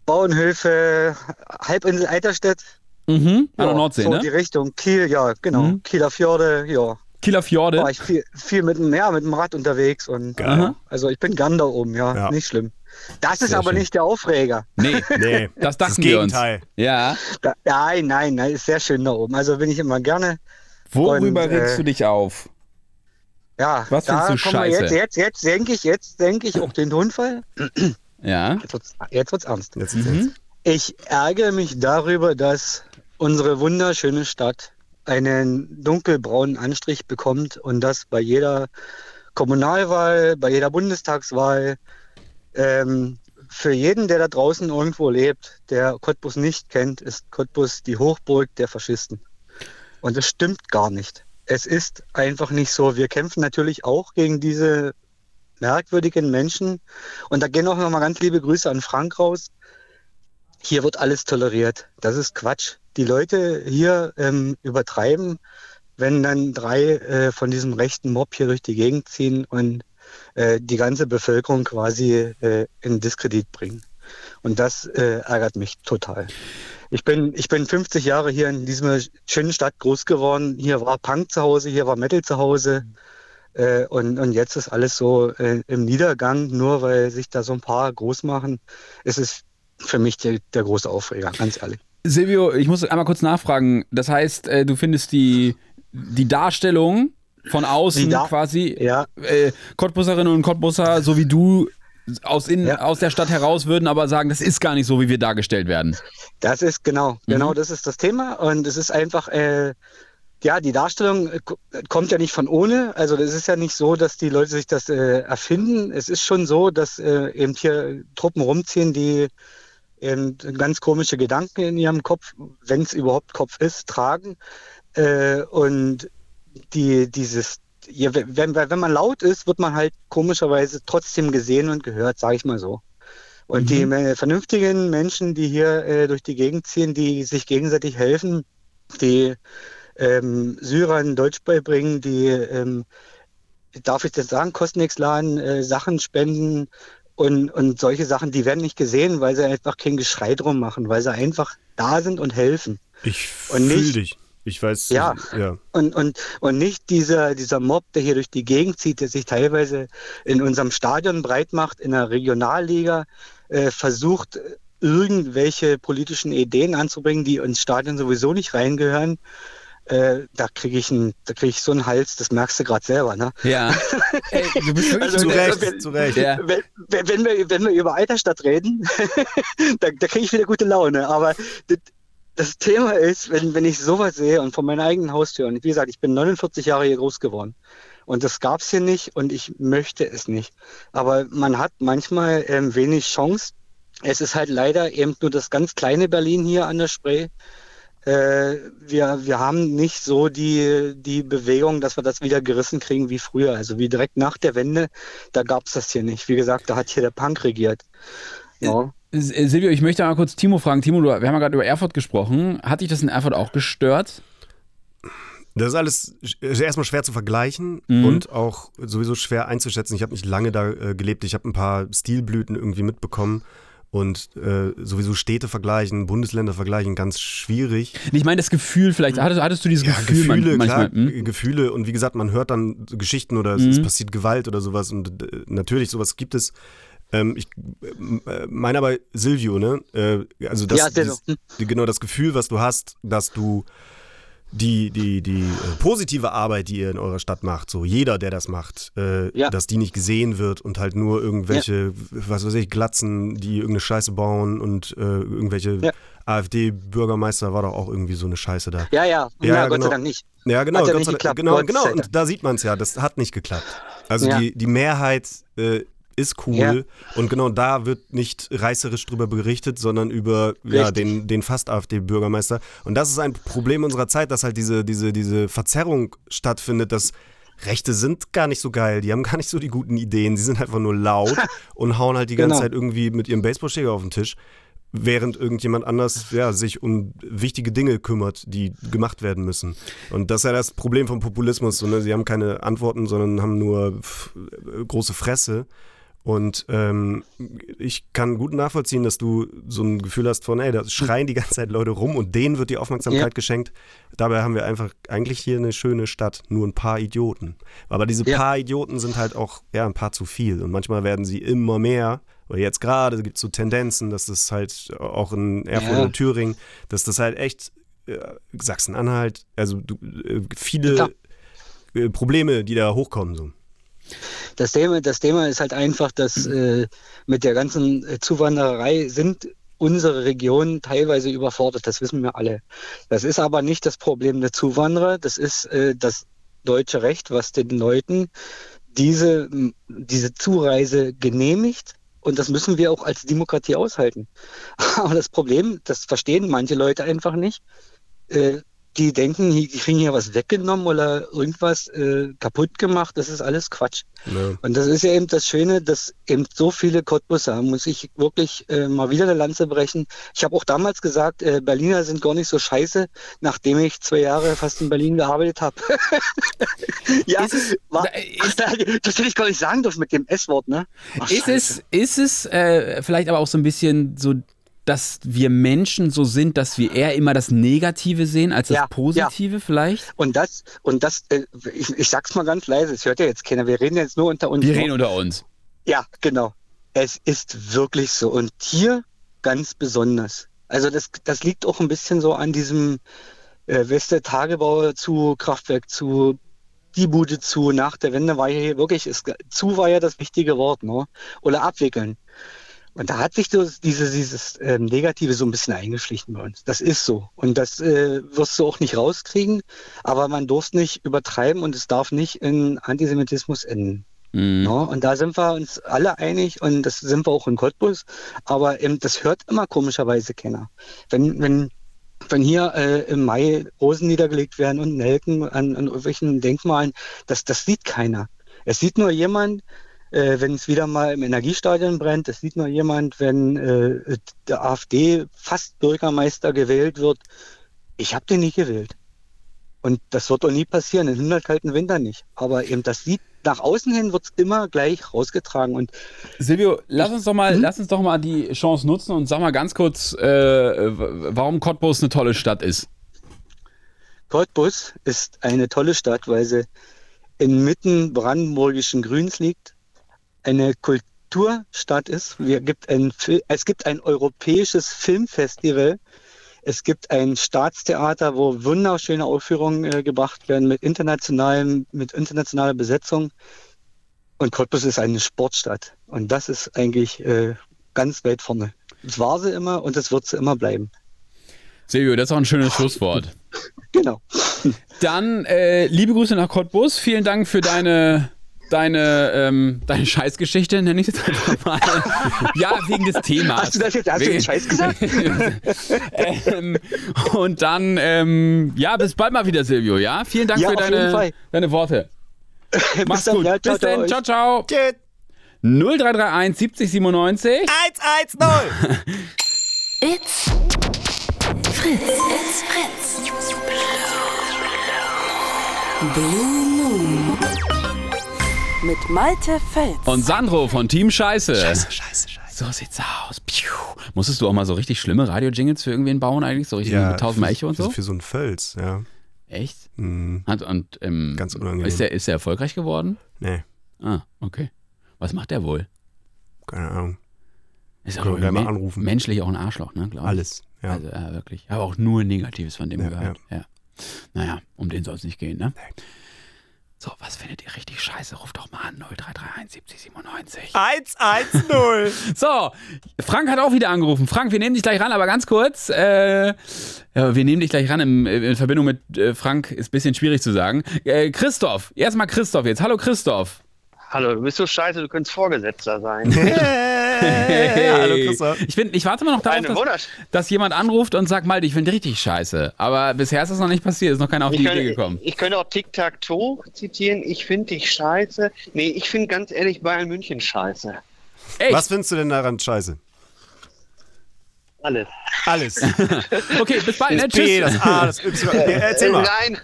Bauernhöfe, Halbinsel Eiterstedt. Mhm, an Ja, der Nordsee, so ne? die Richtung. Kiel, ja, genau. Mhm. Kieler Fjorde, ja. Kieler Fjorde. War ich viel, viel mit dem, ja, mit dem Rad unterwegs und Aha. also ich bin gern da oben, ja, Ja. nicht schlimm. Das ist Sehr aber schön. nicht der Aufreger. Nee, (laughs) Nee, das das dachten wir uns. Gegenteil. Ja. Da, nein, nein, nein, ist sehr schön da oben. Also bin ich immer gerne. Worüber Und, regst äh, du dich auf? Ja, Was da findest du scheiße? jetzt, jetzt, jetzt denke ich, jetzt denke ich auch den Tonfall. Ja. Jetzt wird's, jetzt wird's ernst. Jetzt ist Mhm. Ich ärgere mich darüber, dass unsere wunderschöne Stadt einen dunkelbraunen Anstrich bekommt und das bei jeder Kommunalwahl, bei jeder Bundestagswahl. Ähm, für jeden, der da draußen irgendwo lebt, der Cottbus nicht kennt, ist Cottbus die Hochburg der Faschisten. Und das stimmt gar nicht. Es ist einfach nicht so. Wir kämpfen natürlich auch gegen diese merkwürdigen Menschen. Und da gehen auch nochmal ganz liebe Grüße an Frank raus. Hier wird alles toleriert. Das ist Quatsch. Die Leute hier ähm, übertreiben, wenn dann drei äh, von diesem rechten Mob hier durch die Gegend ziehen und äh, die ganze Bevölkerung quasi äh, in Diskredit bringen. Und das äh, ärgert mich total. Ich bin, ich bin 50 Jahre hier in dieser schönen Stadt groß geworden. Hier war Punk zu Hause, hier war Metal zu Hause. Äh, und, und jetzt ist alles so äh, im Niedergang, nur weil sich da so ein paar groß machen. Es ist für mich der, der große Aufreger, ganz ehrlich. Silvio, ich muss einmal kurz nachfragen. Das heißt, äh, du findest die, die Darstellung von außen Da- quasi, Ja, äh, Cottbusserinnen und Cottbusser, so wie du aus, in, Ja. aus der Stadt heraus würden aber sagen, das ist gar nicht so, wie wir dargestellt werden. Das ist genau, genau Mhm. das ist das Thema. Und es ist einfach, äh, ja, die Darstellung äh, ko- kommt ja nicht von ohne. Also das ist ja nicht so, dass die Leute sich das äh, erfinden. Es ist schon so, dass äh, eben hier Truppen rumziehen, die eben ganz komische Gedanken in ihrem Kopf, wenn es überhaupt Kopf ist, tragen. Äh, und die, dieses, ja, wenn, wenn man laut ist, wird man halt komischerweise trotzdem gesehen und gehört, sage ich mal so. Und die äh, vernünftigen Menschen, die hier äh, durch die Gegend ziehen, die sich gegenseitig helfen, die ähm, Syrern Deutsch beibringen, die, ähm, darf ich das sagen, kosten nichts laden, äh, Sachen spenden und, und solche Sachen, die werden nicht gesehen, weil sie einfach kein Geschrei drum machen, weil sie einfach da sind und helfen. Ich Und fühl nicht- dich. Ich weiß. Ja. ja. Und, und, und nicht dieser, dieser Mob, der hier durch die Gegend zieht, der sich teilweise in unserem Stadion breit macht, in der Regionalliga, äh, versucht, irgendwelche politischen Ideen anzubringen, die ins Stadion sowieso nicht reingehören. Äh, da kriege ich, ein, da krieg ich so einen Hals, das merkst du gerade selber. Ne? Ja. (laughs) Ey, du bist wirklich Also, Zu wenn- Recht, wenn- zu Recht. Ja. wenn, wenn, wenn, wir, wenn wir über Altersstadt reden, (laughs) da, da kriege ich wieder gute Laune. Aber das, das Thema ist, wenn, wenn ich sowas sehe und von meiner eigenen Haustür, und wie gesagt, ich bin 49 Jahre hier groß geworden. Und das gab es hier nicht und ich möchte es nicht. Aber man hat manchmal ähm, wenig Chance. Es ist halt leider eben nur das ganz kleine Berlin hier an der Spree. Äh, wir, wir haben nicht so die, die Bewegung, dass wir das wieder gerissen kriegen wie früher. Also wie direkt nach der Wende, da gab es das hier nicht. Wie gesagt, da hat hier der Punk regiert. Ja. Äh, Silvio, ich möchte mal kurz Timo fragen. Timo, wir haben ja gerade über Erfurt gesprochen. Hat dich das in Erfurt auch gestört? Das ist alles ist erstmal schwer zu vergleichen Mhm. und auch sowieso schwer einzuschätzen. Ich habe nicht lange da äh, gelebt. Ich habe ein paar Stilblüten irgendwie mitbekommen. Und äh, sowieso Städte vergleichen, Bundesländer vergleichen, ganz schwierig. Ich meine, das Gefühl vielleicht. Hattest, hattest du dieses Gefühl man- Gefühle, manchmal? klar, hm? Gefühle und wie gesagt, man hört dann Geschichten oder es, Mhm. es passiert Gewalt oder sowas und äh, natürlich sowas gibt es. Ähm, ich äh, meine aber Silvio, ne? Äh, also das, Ja, dieses- die, genau das Gefühl, was du hast, dass du die, die, die äh, positive Arbeit, die ihr in eurer Stadt macht, so jeder, der das macht, äh, Ja. dass die nicht gesehen wird und halt nur irgendwelche, was weiß ich, Glatzen, die irgendeine Scheiße bauen und äh, irgendwelche Ja. AfD-Bürgermeister war doch auch irgendwie so eine Scheiße da. Ja, ja, Ja, ja, Gott genau. sei Dank nicht. Ja, genau, Hat ja Gott sei Dank- geklappt, genau, Gott genau. Und da sieht man es ja, das hat nicht geklappt. Also Ja. die, die Mehrheit äh, ist cool Ja. und genau da wird nicht reißerisch drüber berichtet, sondern über ja, den, den fast AfD-Bürgermeister. Und das ist ein Problem unserer Zeit, dass halt diese, diese, diese Verzerrung stattfindet, dass Rechte sind gar nicht so geil, die haben gar nicht so die guten Ideen, die sind einfach nur laut (laughs) und hauen halt die ganze Genau. Zeit irgendwie mit ihrem Baseballschläger auf den Tisch. Während irgendjemand anders ja, sich um wichtige Dinge kümmert, die gemacht werden müssen. Und das ist ja das Problem vom Populismus. So, ne? Sie haben keine Antworten, sondern haben nur pff, große Fresse. Und ähm, ich kann gut nachvollziehen, dass du so ein Gefühl hast von, ey, da schreien die (laughs) ganze Zeit Leute rum und denen wird die Aufmerksamkeit Ja. geschenkt. Dabei haben wir einfach eigentlich hier eine schöne Stadt, nur ein paar Idioten. Aber diese Ja. paar Idioten sind halt auch ja, ein paar zu viel. Und manchmal werden sie immer mehr. Oder jetzt gerade gibt es so Tendenzen, dass das halt auch in Erfurt Ja. und Thüringen, dass das halt echt äh, Sachsen-Anhalt, also du, äh, viele äh, Probleme, die da hochkommen. So. Das Thema, das Thema ist halt einfach, dass äh, mit der ganzen äh, Zuwandererei sind unsere Regionen teilweise überfordert. Das wissen wir alle. Das ist aber nicht das Problem der Zuwanderer. Das ist äh, das deutsche Recht, was den Leuten diese, diese Zureise genehmigt. Und das müssen wir auch als Demokratie aushalten. (laughs) Aber das Problem, das verstehen manche Leute einfach nicht. Äh, die denken, die kriegen hier was weggenommen oder irgendwas äh, kaputt gemacht. Das ist alles Quatsch. Ne? Und das ist ja eben das Schöne, dass eben so viele Cottbusser, muss ich wirklich äh, mal wieder eine Lanze brechen. Ich habe auch damals gesagt, äh, Berliner sind gar nicht so scheiße, nachdem ich zwei Jahre fast in Berlin gearbeitet habe. (laughs) ja, Ist es- war, ach, (laughs) das hätte ich gar nicht sagen dürfen mit dem S-Wort, ne? Ach, Ist Scheiße. es, ist es äh, vielleicht aber auch so ein bisschen so, dass wir Menschen so sind, dass wir eher immer das Negative sehen als das Ja, Positive vielleicht? Und das, und das, äh, ich, ich sag's mal ganz leise, es hört ja jetzt keiner, wir reden jetzt nur unter uns. Wir reden unter uns. Ja, genau. Es ist wirklich so. Und hier ganz besonders. Also das, das liegt auch ein bisschen so an diesem äh, Weste Tagebau zu Kraftwerk zu die Bude zu. Nach der Wende war hier wirklich, ist, zu war ja das wichtige Wort, ne? Oder abwickeln. Und da hat sich so dieses, dieses ähm, Negative so ein bisschen eingeschlichen bei uns. Das ist so. Und das äh, wirst du auch nicht rauskriegen. Aber man darf es nicht übertreiben und es darf nicht in Antisemitismus enden. Mhm. Ja, und da sind wir uns alle einig und das sind wir auch in Cottbus. Aber eben, das hört immer komischerweise keiner. Wenn, wenn, wenn hier äh, im Mai Rosen niedergelegt werden und Nelken an, an irgendwelchen Denkmalen, das, das sieht keiner. Es sieht nur jemand, äh, wenn es wieder mal im Energiestadion brennt, es sieht nur jemand, wenn äh, der AfD fast Bürgermeister gewählt wird. Ich habe den nicht gewählt. Und das wird auch nie passieren, in 100 kalten Winter nicht. Aber eben das sieht, nach außen hin wird es immer gleich rausgetragen. Und Silvio, lass uns doch mal, Mhm. lass uns doch mal die Chance nutzen und sag mal ganz kurz, äh, warum Cottbus eine tolle Stadt ist. Cottbus ist eine tolle Stadt, weil sie inmitten brandenburgischen Grüns liegt, eine Kulturstadt ist. Gibt ein, es gibt ein europäisches Filmfestival. Es gibt ein Staatstheater, wo wunderschöne Aufführungen äh, gebracht werden mit internationalem, mit internationaler Besetzung. Und Cottbus ist eine Sportstadt. Und das ist eigentlich äh, ganz weit vorne. Das war sie immer und das wird sie immer bleiben. Silvio, das ist auch ein schönes Schlusswort. (laughs) Genau. Dann äh, liebe Grüße nach Cottbus. Vielen Dank für deine deine ähm, deine Scheißgeschichte, nenne ich es jetzt einfach mal. (laughs) ja, wegen des Themas. Hast du das jetzt, hast du Wegen- den Scheiß gesagt? (laughs) ähm, und dann ähm, ja, bis bald mal wieder, Silvio. Ja, vielen Dank Ja, für deine deine Worte. (laughs) Mach's dann, gut. ja, ciao, bis dann. ciao Ciao, ciao. 0331 70 97 110! It's Fritz. It's Fritz. Blue Moon. Mit Malte Fels. und Sandro von Team Scheiße. Scheiße, scheiße, scheiße. So sieht's aus. Piu. Musstest du auch mal so richtig schlimme Radio-Jingles für irgendwen bauen eigentlich? So richtig mit tausendmal Echo und für, so? Für so einen Völz, ja. Echt? Hm, Hat, und, ähm, Ganz unangenehm. Ist der, ist der erfolgreich geworden? nee, Ah, okay. Was macht der wohl? keine Ahnung. Ist Können wir mal anrufen. menschlich auch ein Arschloch, ne? Glaub ich. Alles, ja. Also, ja, wirklich. Ich habe auch nur Negatives von dem Ja, gehört. Ja. Naja, um den soll es nicht gehen, ne? So, was findet ihr richtig scheiße? Ruft doch mal an 0331 70 97. 110! So, Frank hat auch wieder angerufen. Frank, wir nehmen dich gleich ran, aber ganz kurz. Äh, ja, wir nehmen dich gleich ran im, in Verbindung mit äh, Frank, ist ein bisschen schwierig zu sagen. Äh, Christoph, erstmal Christoph jetzt. Hallo Christoph. Hallo, du bist so scheiße, du könntest Vorgesetzter sein. (laughs) Hey, hallo Christoph. Ich, bin, ich warte immer noch darauf, dass, dass jemand anruft und sagt, Malte, ich finde richtig scheiße. Aber bisher ist das noch nicht passiert, ist noch keiner auf die ich, Idee könnte, gekommen. ich könnte auch Tic-Tac-Toe zitieren. Ich finde dich scheiße. Nee, ich finde ganz ehrlich Bayern München scheiße. Echt? Was findest du denn daran scheiße? Alles. Alles. (laughs) Okay, bis bald. Ne? Das P, Tschüss. das A, das Y. (laughs) Erzähl mal. Nein.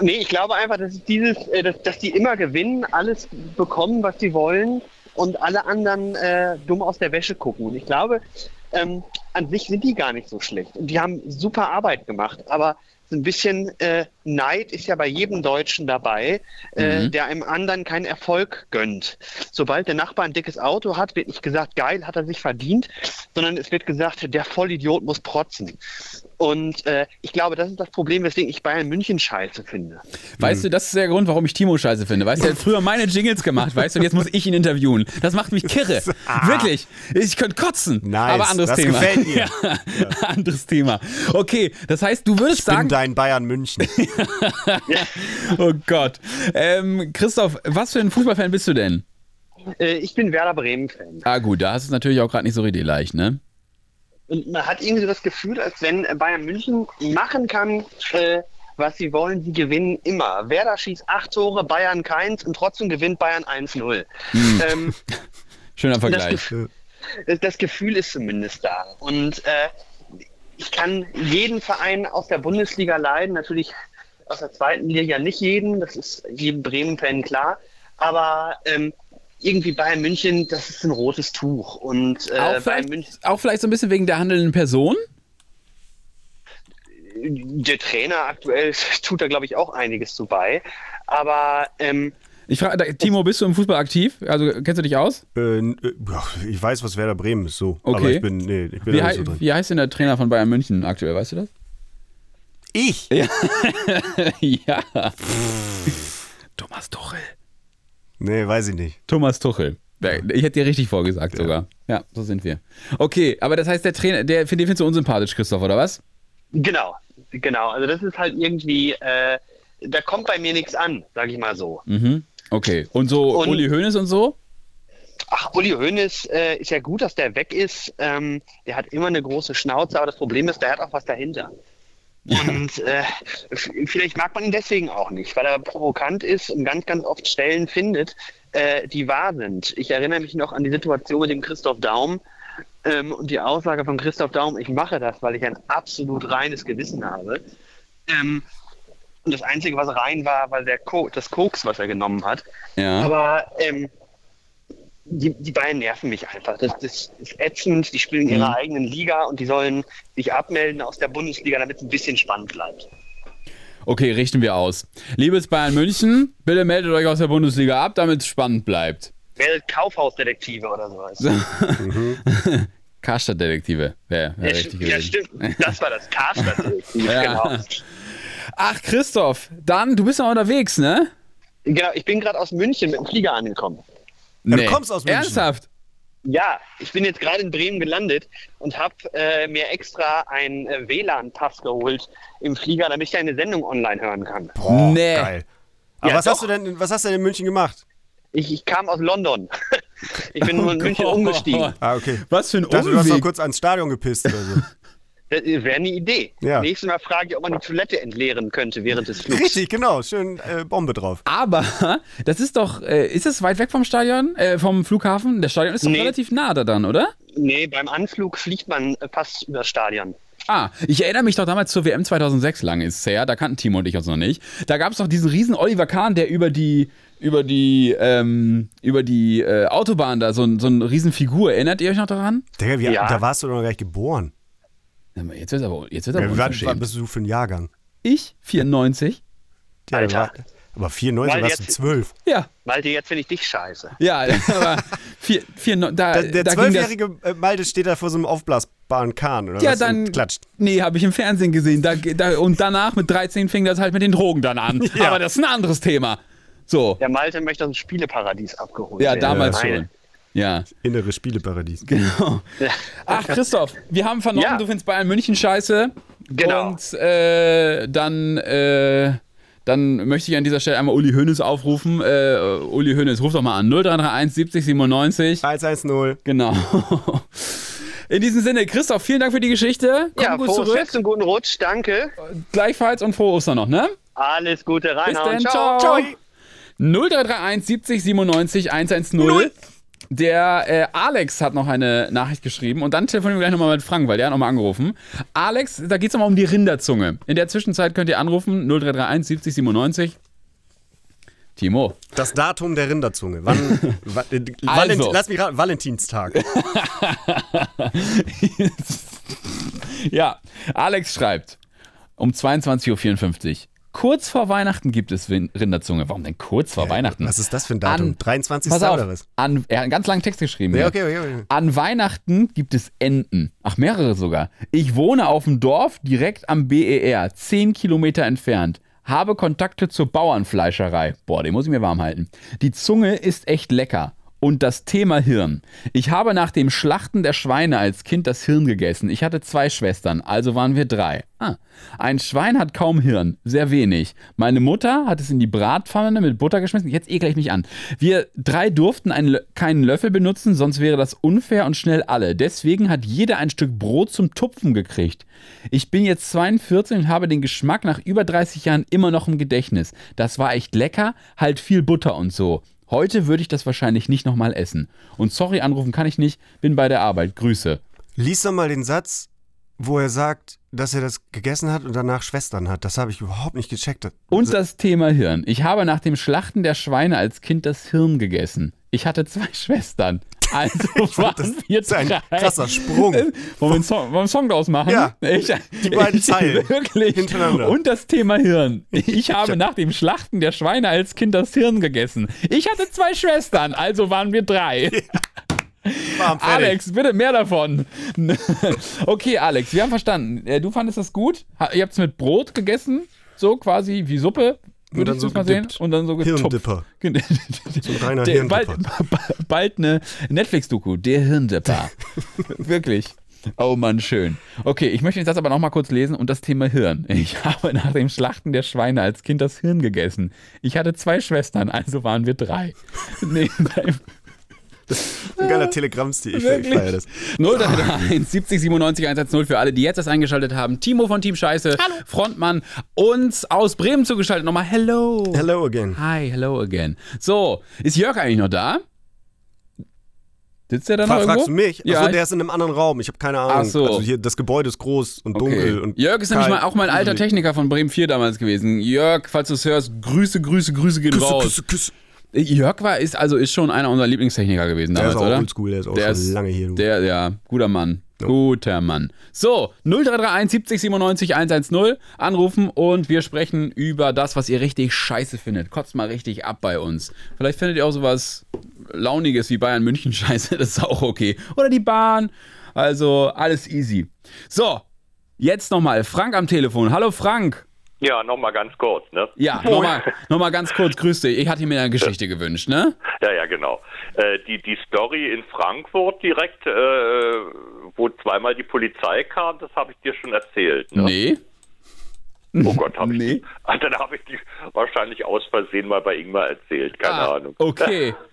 Nee, ich glaube einfach, dass es dieses, äh, dass, dass die immer gewinnen, alles bekommen, was sie wollen und alle anderen äh, dumm aus der Wäsche gucken. Und ich glaube, ähm, an sich sind die gar nicht so schlecht. Und die haben super Arbeit gemacht. Aber so ein bisschen äh, Neid ist ja bei jedem Deutschen dabei, äh, Mhm. der einem anderen keinen Erfolg gönnt. Sobald der Nachbar ein dickes Auto hat, wird nicht gesagt, geil, hat er sich verdient, sondern es wird gesagt, der Vollidiot muss protzen. Und äh, ich glaube, das ist das Problem, weswegen ich Bayern München scheiße finde. Weißt du, das ist der Grund, warum ich Timo scheiße finde. Weißt du, er hat früher meine Jingles gemacht, weißt du, und jetzt muss ich ihn interviewen. Das macht mich kirre. (laughs) Wirklich. Ich könnte kotzen. Nice, Aber anderes das Thema. gefällt mir. (laughs) Ja, anderes Thema. Okay, das heißt, du würdest Ich bin sagen. dein Bayern München. (laughs) (laughs) Oh Gott. Ähm, Christoph, was für ein Fußballfan bist du denn? Äh, ich bin Werder Bremen-Fan. Ah, gut, da hast du es natürlich auch gerade nicht so richtig leicht, ne? Und man hat irgendwie so das Gefühl, als wenn Bayern München machen kann, äh, was sie wollen, sie gewinnen immer. Werder schießt acht Tore, Bayern keins und trotzdem gewinnt Bayern 1-0. Ähm, (laughs) Schöner das, Vergleich. Gefühl, das, das Gefühl ist zumindest da. Und äh, ich kann jeden Verein aus der Bundesliga leiden, natürlich aus der zweiten Liga nicht jeden, das ist jedem Bremen-Fan klar. Aber ähm, irgendwie Bayern München, das ist ein rotes Tuch. Und äh, Auch Bayern vielleicht, München, auch vielleicht so ein bisschen wegen der handelnden Person? der Trainer aktuell (laughs) tut da, glaube ich, auch einiges zu bei. Aber ähm, Ich frage, Timo, bist du im Fußball aktiv? Also kennst du dich aus? äh, äh, ich weiß, was Werder Bremen ist, so. Aber Okay. ich bin, nee, ich bin Wie, da hei nicht so drin. wie heißt denn der Trainer von Bayern München aktuell, weißt du das? Ich? (laughs) ja. Thomas Tuchel. Nee, weiß ich nicht. Thomas Tuchel. Ich hätte dir richtig vorgesagt sogar. Ja, so sind wir. Okay, aber das heißt, der Trainer, der, den findest du unsympathisch, Christoph, oder was? genau, genau. Also das ist halt irgendwie, äh, da kommt bei mir nichts an, sage ich mal so. Mhm. Okay. Und so Und- Uli Hoeneß und so? Ach, Uli Hoeneß äh, ist ja gut, dass der weg ist. Ähm, der hat immer eine große Schnauze, aber das Problem ist, der hat auch was dahinter. Und äh, vielleicht mag man ihn deswegen auch nicht, weil er provokant ist und ganz, ganz oft Stellen findet, äh, die wahr sind. Ich erinnere mich noch an die Situation mit dem Christoph Daum ähm, und die Aussage von Christoph Daum, ich mache das, weil ich ein absolut reines Gewissen habe. Ähm, und das Einzige, was rein war, war der Ko das Koks, was er genommen hat. Ja. Aber ähm, die, die beiden nerven mich einfach. Das, das ist ätzend. Die spielen in ihrer Mhm. eigenen Liga und die sollen sich abmelden aus der Bundesliga, damit es ein bisschen spannend bleibt. Okay, richten wir aus. Liebes Bayern München, bitte meldet euch aus der Bundesliga ab, damit es spannend bleibt. Werdet Kaufhausdetektive oder sowas. (laughs) Karstadt-Detektive wäre wär ja, richtig ja, stimmt. Das war das Karstadt-Detektiv, (laughs) Ja. genau. Ach, Christoph, dann, du bist noch unterwegs, ne? Genau, ich bin gerade aus München mit dem Flieger angekommen. Ja, du kommst aus München. Ernsthaft? Ja, ich bin jetzt gerade in Bremen gelandet und habe äh, mir extra einen äh, WLAN-Pass geholt im Flieger, damit ich eine Sendung online hören kann. Boah, Nee. geil. Aber Ja, was, doch. hast du denn, was hast du denn in München gemacht? Ich, ich kam aus London. (laughs) ich bin nur in München Gott. umgestiegen. Ah, okay. Was für ein dachte, du hast noch Umweg. kurz ans Stadion gepisst oder so. Das wäre eine Idee. Ja. Nächstes Mal frage ich, ob man die Toilette entleeren könnte während des Flugs. Richtig, genau. Schön äh, Bombe drauf. Aber das ist doch, äh, ist es weit weg vom Stadion, äh, vom Flughafen? Der Stadion ist doch Nee. relativ nah da dann, oder? Nee, beim Anflug fliegt man äh, fast über das Stadion. Ah, ich erinnere mich doch damals zur WM 2006, lange ist es her, da kannten Timo und ich uns noch nicht. Da gab es doch diesen riesen Oliver Kahn, der über die, über die, ähm, über die äh, Autobahn da, so, ein- so eine riesen Figur. Erinnert ihr euch noch daran? Digga, wie, Ja. da warst du doch noch gar nicht geboren. Jetzt wird aber, jetzt wird aber Ja, wann, bist du für ein Jahrgang? Ich, 94? Ja, Alter. Aber 94 Weil warst du jetzt- 12. Ja, Malte, jetzt finde ich dich scheiße. ja, (laughs) aber vier, vier, da, Der, der da das, zwölfjährige äh, Malte steht da vor so einem aufblasbaren Kahn, oder Ja, was? dann. Und klatscht. Nee, habe ich im Fernsehen gesehen. Da, da, und danach mit 13 fing das halt mit den Drogen dann an. (laughs) Ja. Aber das ist ein anderes Thema. So. Der Malte möchte aus dem Spieleparadies abgeholt Ja, werden. damals Nein. schon. Ja, Innere Spieleparadies. genau. Ach, Christoph, wir haben vernommen, Ja. du findest Bayern München scheiße. Genau. Und äh, dann, äh, dann möchte ich an dieser Stelle einmal Uli Hoeneß aufrufen. Äh, Uli Hoeneß, ruf doch mal an. 0331 70 97. 110. Genau. In diesem Sinne, Christoph, vielen Dank für die Geschichte. Komm Ja, gut frohes zurück. Fest und guten Rutsch, danke. Gleichfalls und frohe Ostern noch, ne? Alles Gute, Bis Reinhard. dann, Ciao. ciao. 0331 70 97 110. Der äh, Alex hat noch eine Nachricht geschrieben und dann telefonieren wir gleich nochmal mit Frank, weil der hat nochmal angerufen. Alex, da geht es nochmal um die Rinderzunge. In der Zwischenzeit könnt ihr anrufen 0331 70 97. Timo. Das Datum der Rinderzunge. Wann? (laughs) wa- äh, Valent, lass mich raten, Valentinstag. (laughs) ja, Alex schreibt um 22.54 Uhr. Kurz vor Weihnachten gibt es Rinderzunge. Warum denn kurz vor Weihnachten? Was ist das für ein Datum? An- 23. Pass auf, oder was? An, er hat einen ganz langen Text geschrieben. Ja, okay, okay, okay. An Weihnachten gibt es Enten. Ach, mehrere sogar. Ich wohne auf dem Dorf direkt am BER, 10 Kilometer entfernt. Habe Kontakte zur Bauernfleischerei. Boah, den muss ich mir warm halten. Die Zunge ist echt lecker. Und das Thema Hirn. Ich habe nach dem Schlachten der Schweine als Kind das Hirn gegessen. Ich hatte zwei Schwestern, also waren wir drei. Ah. Ein Schwein hat kaum Hirn, sehr wenig. Meine Mutter hat es in die Bratpfanne mit Butter geschmissen. Jetzt ekle ich mich an. Wir drei durften einen, keinen Löffel benutzen, sonst wäre das unfair und schnell alle. Deswegen hat jeder ein Stück Brot zum Tupfen gekriegt. Ich bin jetzt 42 und habe den Geschmack nach über 30 Jahren immer noch im Gedächtnis. Das war echt lecker, halt viel Butter und so. Heute würde ich das wahrscheinlich nicht nochmal essen. Und sorry, anrufen kann ich nicht, bin bei der Arbeit. Grüße. Lies doch mal den Satz, wo er sagt, dass er das gegessen hat und danach Schwestern hat. Das habe ich überhaupt nicht gecheckt. Und das Thema Hirn. Ich habe nach dem Schlachten der Schweine als Kind das Hirn gegessen. Ich hatte zwei (laughs) Schwestern. Also (laughs) waren wir ist ein drei. krasser Sprung. Wollen wir einen Song, wollen einen Song draus machen? Ja, ich, die beiden (laughs) Zeilen Wirklich. hintereinander. Und das Thema Hirn. Ich habe nach dem Schlachten der Schweine als Kind das Hirn gegessen. Ich hatte zwei Schwestern, also waren wir drei. Fertig. Alex, bitte mehr davon. (laughs) okay, Alex, wir haben verstanden. Äh, Du fandest das gut? Ihr habt es mit Brot gegessen? So quasi wie Suppe? Und Würde dann ich so das mal sehen? Und dann so getupft. Hirndipper. (laughs) So ein reiner Der, bald, Hirndipper. bald eine Netflix-Doku, der Hirndipper. (laughs) Wirklich. Oh Mann, schön. Okay, ich möchte den Satz aber noch mal kurz lesen und das Thema Hirn. Ich (laughs) habe nach dem Schlachten der Schweine als Kind das Hirn gegessen. Ich hatte zwei Schwestern, also waren wir drei. Nee, nein. Ein geiler Telegramm-Stil. Ich, ich feiere das. 0331 70 97 110 für alle, die jetzt das eingeschaltet haben. Timo von Team Scheiße, Frontmann, uns aus Bremen zugeschaltet. Nochmal Hello. Hello again. Hi, hello again. So, ist Jörg eigentlich noch da? Sitzt der da noch irgendwo? fragst du mich? Ja. Achso, der ist in einem anderen Raum. Ich habe keine Ahnung. Ach so. Also hier, das Gebäude ist groß und Okay. dunkel. Und Jörg ist nämlich mal auch mein alter Techniker von Bremen 4 damals gewesen. Jörg, falls du es hörst, Grüße, Grüße, Grüße gehen Küsse, raus. Küsse, Küsse. Jörg war, ist also ist schon einer unserer Lieblingstechniker gewesen Der damals, ist auch oder? oldschool, der ist auch Der schon ist- lange hier. Du. Der, ja, guter Mann. Guter Mann. So, 0331 70 97 110 anrufen und wir sprechen über das, was ihr richtig scheiße findet. Kotzt mal richtig ab bei uns. Vielleicht findet ihr auch sowas Launiges wie Bayern München scheiße, (laughs) das ist auch okay. Oder die Bahn. Also alles easy. So, jetzt nochmal Frank am Telefon. Hallo Frank. Ja, nochmal ganz kurz, ne? Ja, nochmal noch mal ganz kurz, grüß dich. Ich hatte mir eine Geschichte gewünscht, ne? Ja, ja, genau. Äh, die, die Story in Frankfurt direkt, äh, wo zweimal die Polizei kam, das habe ich dir schon erzählt. Ne? Nee. Oh Gott, habe ich Nee. die, (laughs) dann habe ich die wahrscheinlich aus Versehen mal bei Ingmar erzählt, keine Ah, Ahnung. Okay. (laughs)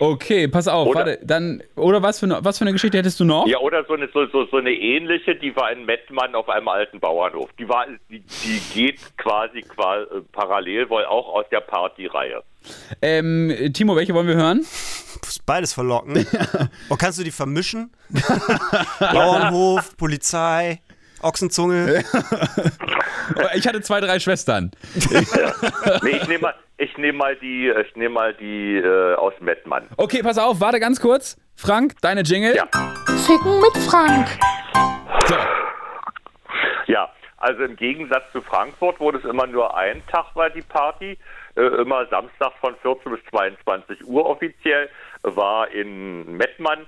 Okay, pass auf, Oder- warte, dann, oder was für, eine, was für eine Geschichte hättest du noch? Ja, oder so eine, so, so, so eine ähnliche, die war in Mettmann auf einem alten Bauernhof. Die war, die, die geht quasi, quasi parallel wohl auch aus der Partyreihe. Ähm, Timo, welche wollen wir hören? Beides verlocken. (laughs) Oh, kannst du die vermischen? (laughs) Bauernhof, Polizei, Ochsenzunge. Ich hatte zwei, drei Schwestern. (laughs) Nee, ich nehme mal, ich nehme mal die, ich nehme mal die äh, aus Mettmann. Okay, pass auf, warte ganz kurz. Frank, deine Jingle. Ja. Ficken mit Frank. So. Ja, also im Gegensatz zu Frankfurt, wo das immer nur ein Tag war, die Party, äh, immer Samstag von 14 bis 22 Uhr offiziell, war in Mettmann.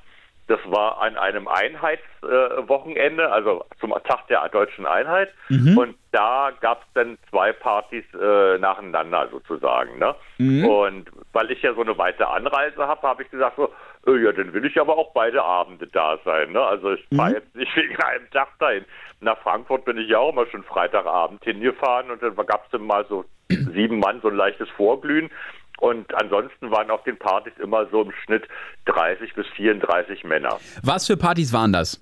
Das war an einem Einheitswochenende, äh, also zum Tag der deutschen Einheit. Und da gab es dann zwei Partys äh, nacheinander sozusagen. Ne? Und weil ich ja so eine weite Anreise habe, habe ich gesagt, so, äh, ja, dann will ich aber auch beide Abende da sein. Ne? Also ich fahre jetzt nicht (laughs) wegen einem Tag dahin. Nach Frankfurt bin ich ja auch mal schon Freitagabend hingefahren und dann gab es dann mal so sieben Mann, so ein leichtes Vorglühen. Und ansonsten waren auf den Partys immer so im Schnitt 30 bis 34 Männer. Was für Partys waren das?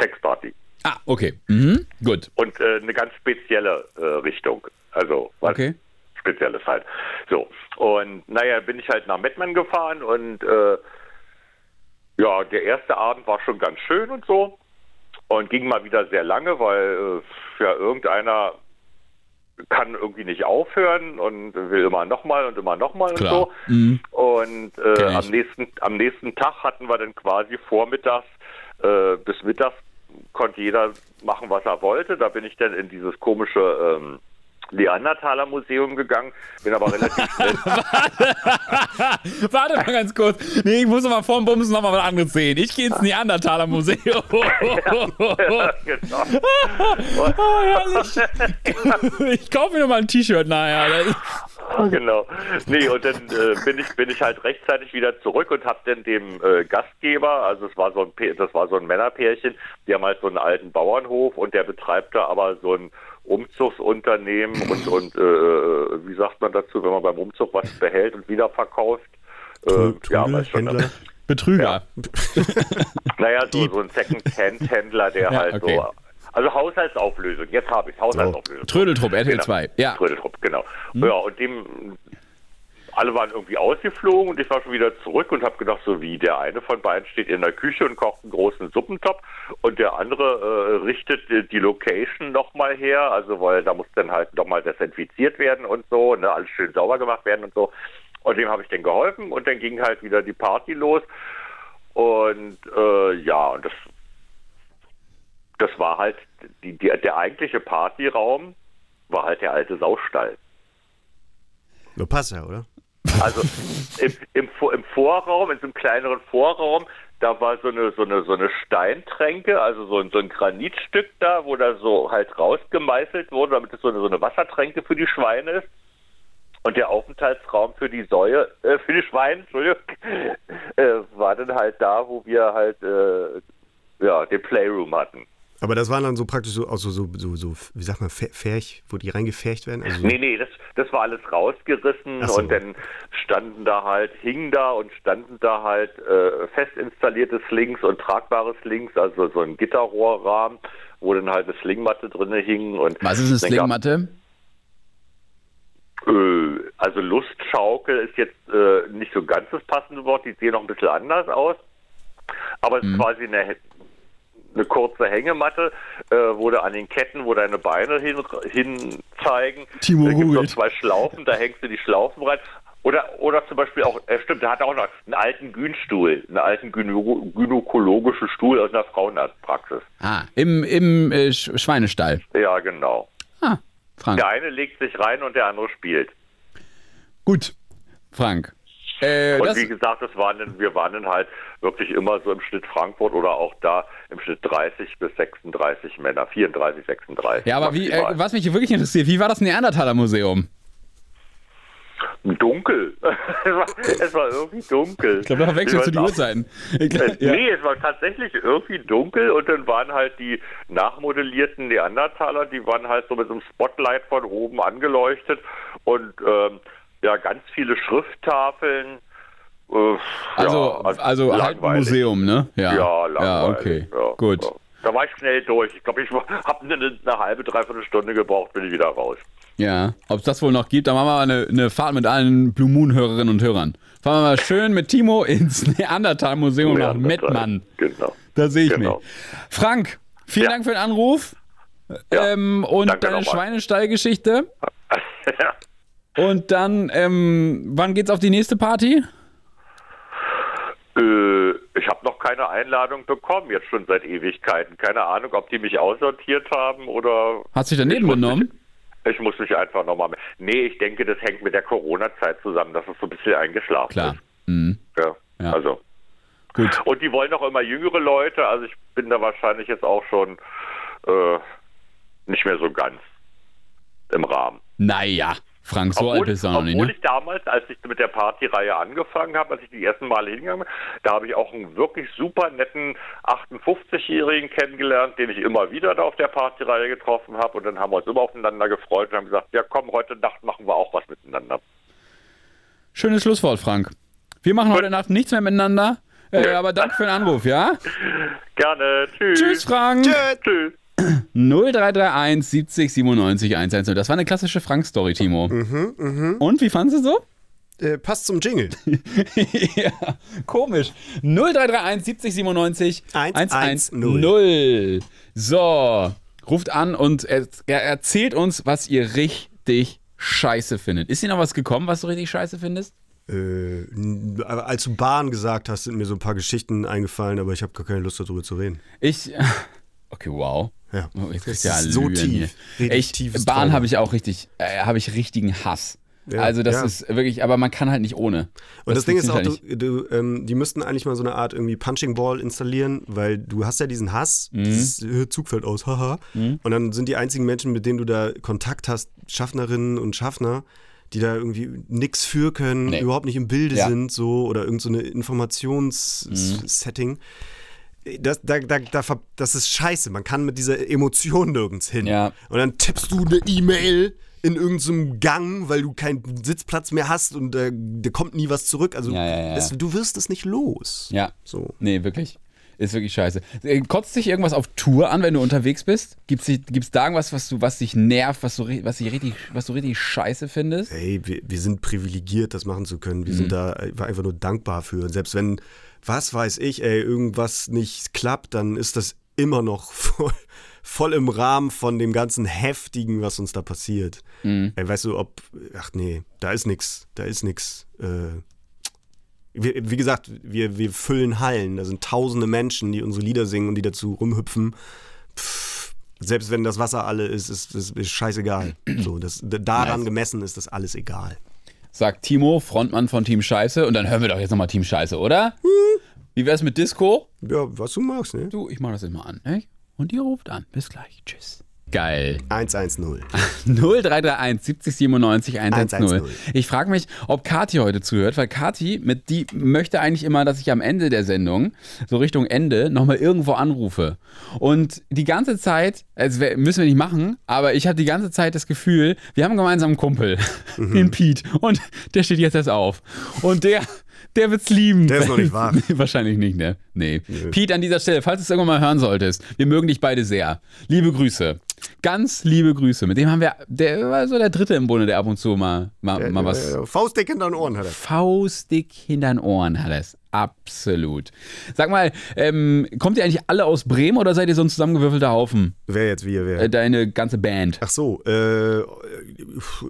Sexparty. Ah, okay. Mhm. Gut. Und äh, eine ganz spezielle äh, Richtung. Also was Okay. Spezielles halt. So. Und naja, bin ich halt nach Mettmann gefahren und äh, ja, der erste Abend war schon ganz schön und so. Und ging mal wieder sehr lange, weil äh, ja irgendeiner kann irgendwie nicht aufhören und will immer nochmal und immer nochmal und so. Mhm. Und äh, am, nächsten, am nächsten Tag hatten wir dann quasi vormittags äh, bis mittags konnte jeder machen, was er wollte. Da bin ich dann in dieses komische ähm, Neandertaler Museum gegangen, bin aber relativ (laughs) schnell. (laughs) Warte mal ganz kurz. Nee, ich muss noch mal vorm Bumsen noch mal was anderes sehen. Ich gehe ins Neandertaler Museum. (laughs) ja, genau. Oh, herrlich. Ich kaufe mir noch mal ein T-Shirt nachher. Genau. Nee, und dann äh, bin ich bin ich halt rechtzeitig wieder zurück und habe dann dem äh, Gastgeber, also es war so ein das war so ein Männerpärchen, die haben halt so einen alten Bauernhof und der betreibt da aber so ein Umzugsunternehmen und und äh, wie sagt man dazu, wenn man beim Umzug was behält und wieder verkauft? Äh, ja, weiß schon. Händler. Betrüger. (laughs) Naja, so, so ein Second-Hand-Händler, der Ja, halt okay. so. Also Haushaltsauflösung, jetzt habe ich Haushaltsauflösung. Trödeltrupp, RTL Genau. 2. Ja. Trödeltrupp, genau. Ja, und dem, alle waren irgendwie ausgeflogen und ich war schon wieder zurück und habe gedacht, so wie der eine von beiden steht in der Küche und kocht einen großen Suppentopf und der andere äh, richtet die, die Location nochmal her, also weil da muss dann halt nochmal desinfiziert werden und so, ne, alles schön sauber gemacht werden und so. Und dem habe ich dann geholfen und dann ging halt wieder die Party los. Und äh, ja, und das, das war halt, die, die, der eigentliche Partyraum war halt der alte Saustall. Nur passt ja, oder? Also im, im, im Vorraum, in so einem kleineren Vorraum, da war so eine, so eine, so eine Steintränke, also so ein, so ein Granitstück da, wo da so halt rausgemeißelt wurde, damit es so eine, so eine Wassertränke für die Schweine ist. Und der Aufenthaltsraum für die Säue, äh, für die Schweine, Entschuldigung, (laughs) äh, war dann halt da, wo wir halt äh, ja, den Playroom hatten. Aber das waren dann so praktisch so, auch so, so, so, so wie sagt man, Ferch, wo die reingefärcht werden? Also so, Nee, nee, das, das war alles rausgerissen so. und dann standen da halt, hingen da und standen da halt äh, fest installierte Slings und tragbare Slings, also so ein Gitterrohrrahmen, wo dann halt eine Slingmatte drin hing. Und Was ist eine Slingmatte? Äh, also Lustschaukel ist jetzt äh, nicht so ganz das passende Wort, die sehen noch ein bisschen anders aus. Aber es Mhm. ist quasi eine, eine kurze Hängematte, äh, wo du an den Ketten, wo deine Beine hin, hin zeigen. Timo da gibt googelt. zwei Schlaufen, da hängst du die Schlaufen rein. Oder, oder zum Beispiel auch, äh, stimmt, er hat auch noch einen alten Günstuhl, einen alten gyno gynäkologischen Stuhl aus einer Frauenarztpraxis. Ah, im, im äh, Sch- Schweinestall. Ja, genau. Ah, Frank. Der eine legt sich rein und der andere spielt. Gut, Frank. Äh, Und wie gesagt, das waren dann, wir waren dann halt wirklich immer so im Schnitt Frankfurt oder auch da im Schnitt 30 bis 36 Männer, 34, 36. ja, aber wie, äh, was mich wirklich interessiert, wie war das Neandertaler Museum? Dunkel. (laughs) es, war, es war irgendwie dunkel. Ich glaube, da verwechselst du die Uhrzeiten. (laughs) Glaub, ja. Nee, es war tatsächlich irgendwie dunkel und dann waren halt die nachmodellierten Neandertaler, die waren halt so mit so einem Spotlight von oben angeleuchtet und ähm, ja, ganz viele Schrifttafeln. Äh, Also, ja, also halt ein langweilig. Museum, ne? Ja, Ja, ja okay, Ja, gut. Da war ich schnell durch. Ich glaube, ich (laughs) habe eine, eine halbe, dreiviertel Stunde gebraucht, bin ich wieder raus. Ja, ob es das wohl noch gibt, dann machen wir mal eine, eine Fahrt mit allen Blue Moon Hörerinnen und Hörern. Fahren wir mal schön mit Timo ins (laughs) Neandertal Museum nach. Mettmann. Genau. Da sehe ich Genau. mich. Frank, vielen. Dank für den Anruf Ja, ähm, und deine. Schweinestallgeschichte. ja. (laughs) Und dann, ähm, wann geht's auf die nächste Party? Äh, ich habe noch keine Einladung bekommen, jetzt schon seit Ewigkeiten. Keine Ahnung, ob die mich aussortiert haben oder. Hast du dich daneben? Mich, ich muss mich einfach nochmal. Nee, ich denke, das hängt mit der Corona-Zeit zusammen, dass es so ein bisschen eingeschlafen Klar. ist. Mhm. Ja. Ja. Also. Gut. Und die wollen auch immer jüngere Leute, also ich bin da wahrscheinlich jetzt auch schon äh, nicht mehr so ganz im Rahmen. Naja, Frank, so alt bist du auch noch nicht, obwohl ich damals, als ich mit der Partyreihe angefangen habe, als ich die ersten Male hingegangen bin, da habe ich auch einen wirklich super netten 58-Jährigen kennengelernt, den ich immer wieder da auf der Partyreihe getroffen habe. Und dann haben wir uns immer aufeinander gefreut und haben gesagt, ja komm, heute Nacht machen wir auch was miteinander. Schönes Schlusswort, Frank. Wir machen heute Nacht nichts mehr miteinander. Äh, aber danke für den Anruf, ja? (laughs) Gerne. Tschüss. Tschüss, Frank. Tschüss. 0331 70 97 110. Das war eine klassische Frank-Story, Timo. Mhm, Und wie fandest du so? Äh, passt zum Jingle. (laughs) ja, komisch. 0331 70 97 110. 110. So, ruft an und er, er erzählt uns, was ihr richtig scheiße findet. Ist dir noch was gekommen, was du richtig scheiße findest? Äh, als du Bahn gesagt hast, sind mir so ein paar Geschichten eingefallen, aber ich habe gar keine Lust darüber zu reden. Ich. (laughs) Okay, wow. Ja. Oh, jetzt Das du ja ist so tief. Ich, Bahn habe ich auch richtig, äh, habe ich richtigen Hass. Ja, also das ja. ist wirklich, aber man kann halt nicht ohne. Und das, Ding ist auch, funktioniert du, du, ähm, die müssten eigentlich mal so eine Art irgendwie Punching Ball installieren, weil du hast ja diesen Hass, Mhm. dieses äh, Zug fällt aus, (laughs) haha. Und dann sind die einzigen Menschen, mit denen du da Kontakt hast, Schaffnerinnen und Schaffner, die da irgendwie nichts für können, Nee. überhaupt nicht im Bilde Ja. sind, so oder irgendeine so Informationssetting. Das, da, da, da, das ist scheiße. Man kann mit dieser Emotion nirgends hin. Ja. Und dann tippst du eine E-Mail in irgendeinem Gang, weil du keinen Sitzplatz mehr hast und äh, da kommt nie was zurück. Also Ja, ja. Es, du wirst es nicht los. Ja. So. Nee, wirklich. Ist wirklich scheiße. Äh, Kotzt dich irgendwas auf Tour an, wenn du unterwegs bist? Dich- gibt's da irgendwas, was du, was dich nervt, was du, was, dich richtig, was du richtig scheiße findest? Ey, wir, wir sind privilegiert, das machen zu können. Wir Mhm. sind da einfach nur dankbar für. Und selbst wenn, was weiß ich, ey, irgendwas nicht klappt, dann ist das immer noch (laughs) voll, voll im Rahmen von dem ganzen Heftigen, was uns da passiert. Mhm. Ey, weißt du, ob, ach nee, da ist nix, da ist nix. Äh, wie, wie gesagt, wir, wir füllen Hallen. Da sind tausende Menschen, die unsere Lieder singen und die dazu rumhüpfen. Pff, selbst wenn das Wasser alle ist, ist, ist, ist scheißegal. (clears throat) So, das, daran Nice. gemessen ist das alles egal. Sagt Timo, Frontmann von Team Scheiße. Und dann hören wir doch jetzt nochmal Team Scheiße, oder? Wie wär's mit Disco? Ja, was du magst, ne? Du, ich mach das immer an. Ne? Und ihr ruft an. Bis gleich. Tschüss. Geil. 110. 0331 70 97 110. 110. Ich frage mich, ob Kati heute zuhört, weil Kati, mit die möchte eigentlich immer, dass ich am Ende der Sendung, so Richtung Ende, nochmal irgendwo anrufe. Und die ganze Zeit, also müssen wir nicht machen, aber ich hatte die ganze Zeit das Gefühl, wir haben gemeinsam einen Kumpel, Mhm. (laughs) den Pete, und der steht jetzt erst auf. Und der, der wird's lieben. Der ist noch nicht. (laughs) Nee, wahrscheinlich nicht, ne? Nee. Pete, an dieser Stelle, falls du es irgendwann mal hören solltest, wir mögen dich beide sehr. Liebe Grüße. Ganz liebe Grüße. Mit dem haben wir, der war so der Dritte im Bunde, der ab und zu mal, mal, mal was Äh, Faustdick hinter den Ohren hat er. faustdick hinter den Ohren hat es. Absolut. Sag mal, ähm, kommt ihr eigentlich alle aus Bremen oder seid ihr so ein zusammengewürfelter Haufen? Wer jetzt, wir, wer? Äh, deine ganze Band. Ach so, äh,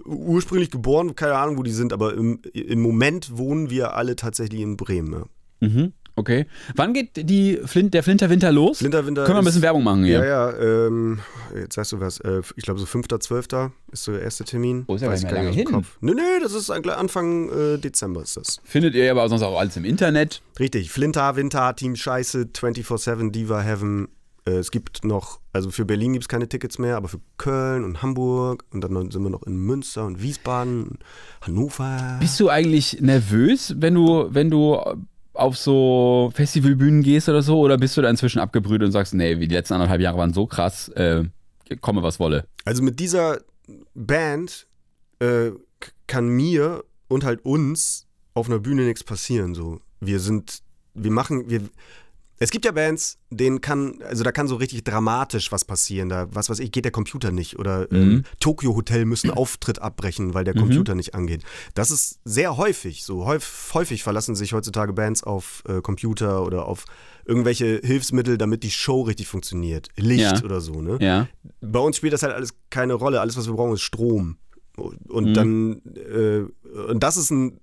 ursprünglich geboren, keine Ahnung, wo die sind, aber im, im Moment wohnen wir alle tatsächlich in Bremen. Ja. Mhm. Okay. Wann geht die Flint, der Flinterwinter los? Flinterwinter Können wir ein bisschen ist- Werbung machen hier? Ja, ja, ähm, jetzt sagst du was, äh, ich glaube so 5.12. ist so der erste Termin. Oh, ist ja Weiß gar ich nicht lange Kopf. Nee, nee, das ist Anfang äh, Dezember ist das. Findet ihr aber sonst auch alles im Internet. Richtig, Flinter, Winter, Team Scheiße, 24-7, Diva Heaven. Äh, es gibt noch, also für Berlin gibt es keine Tickets mehr, aber für Köln und Hamburg und dann sind wir noch in Münster und Wiesbaden, und Hannover. Bist du eigentlich nervös, wenn du, wenn du auf so Festivalbühnen gehst oder so? Oder bist du da inzwischen abgebrüht und sagst, nee, die letzten anderthalb Jahre waren so krass, äh, komme was wolle? Also mit dieser Band äh, kann mir und halt uns auf einer Bühne nichts passieren. So, wir sind, wir machen, wir. Es gibt ja Bands, denen kann, also da kann so richtig dramatisch was passieren. Da, was weiß ich, geht der Computer nicht. Oder ähm, Mhm. Tokyo Hotel müssen (clears throat) Auftritt abbrechen, weil der Mhm. Computer nicht angeht. Das ist sehr häufig so. Häufig, häufig verlassen sich heutzutage Bands auf äh, Computer oder auf irgendwelche Hilfsmittel, damit die Show richtig funktioniert. Licht Ja. oder so, ne? Ja. bei uns spielt das halt alles keine Rolle. Alles, was wir brauchen, ist Strom. Und Mhm. dann, äh, und das ist ein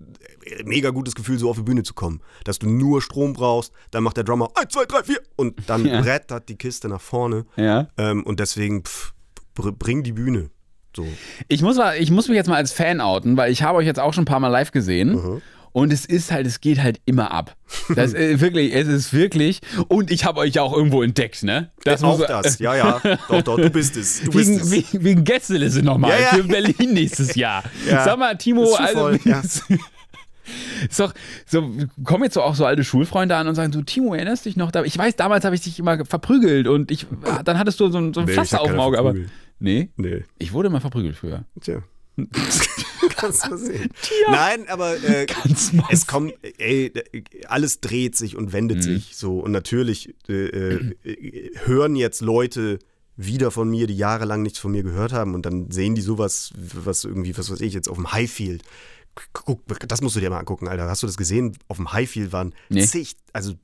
mega gutes Gefühl, so auf die Bühne zu kommen. Dass du nur Strom brauchst, dann macht der Drummer 1, 2, 3, 4 und dann (laughs) Ja. brettert die Kiste nach vorne. Ja. Ähm, und deswegen, pff, br bring die Bühne. So. Ich muss, mal, ich muss mich jetzt mal als Fan outen, weil ich habe euch jetzt auch schon ein paar Mal live gesehen. Und es ist halt, es geht halt immer ab. Das ist wirklich, es ist wirklich. Und ich habe euch ja auch irgendwo entdeckt, ne? Das Auch muss- das, ja, ja. Doch, doch, du bist es. Du bist Wegen, es. wegen, wegen Gästeliste nochmal Ja, ja. für Berlin nächstes (laughs) Jahr. Ja. Sag mal, Timo, Ist also voll, (laughs) ja. ist doch so, kommen jetzt so auch so alte Schulfreunde an und sagen, du Timo, erinnerst dich noch? Da, ich weiß, damals habe ich dich immer verprügelt und ich, dann hattest du so ein, so ein Nee, Pflaster auf dem Auge, aber nee, Nee. ich wurde mal verprügelt früher. Tja. (laughs) Kannst du sehen. Nein, aber äh, es kommt, ey, alles dreht sich und wendet sich so. Und natürlich äh, äh, hören jetzt Leute wieder von mir, die jahrelang nichts von mir gehört haben und dann sehen die sowas, was irgendwie, was weiß ich, jetzt auf dem Highfield. Guck, das musst du dir mal angucken, Alter. Hast du das gesehen? Auf dem Highfield waren Nee. zig, also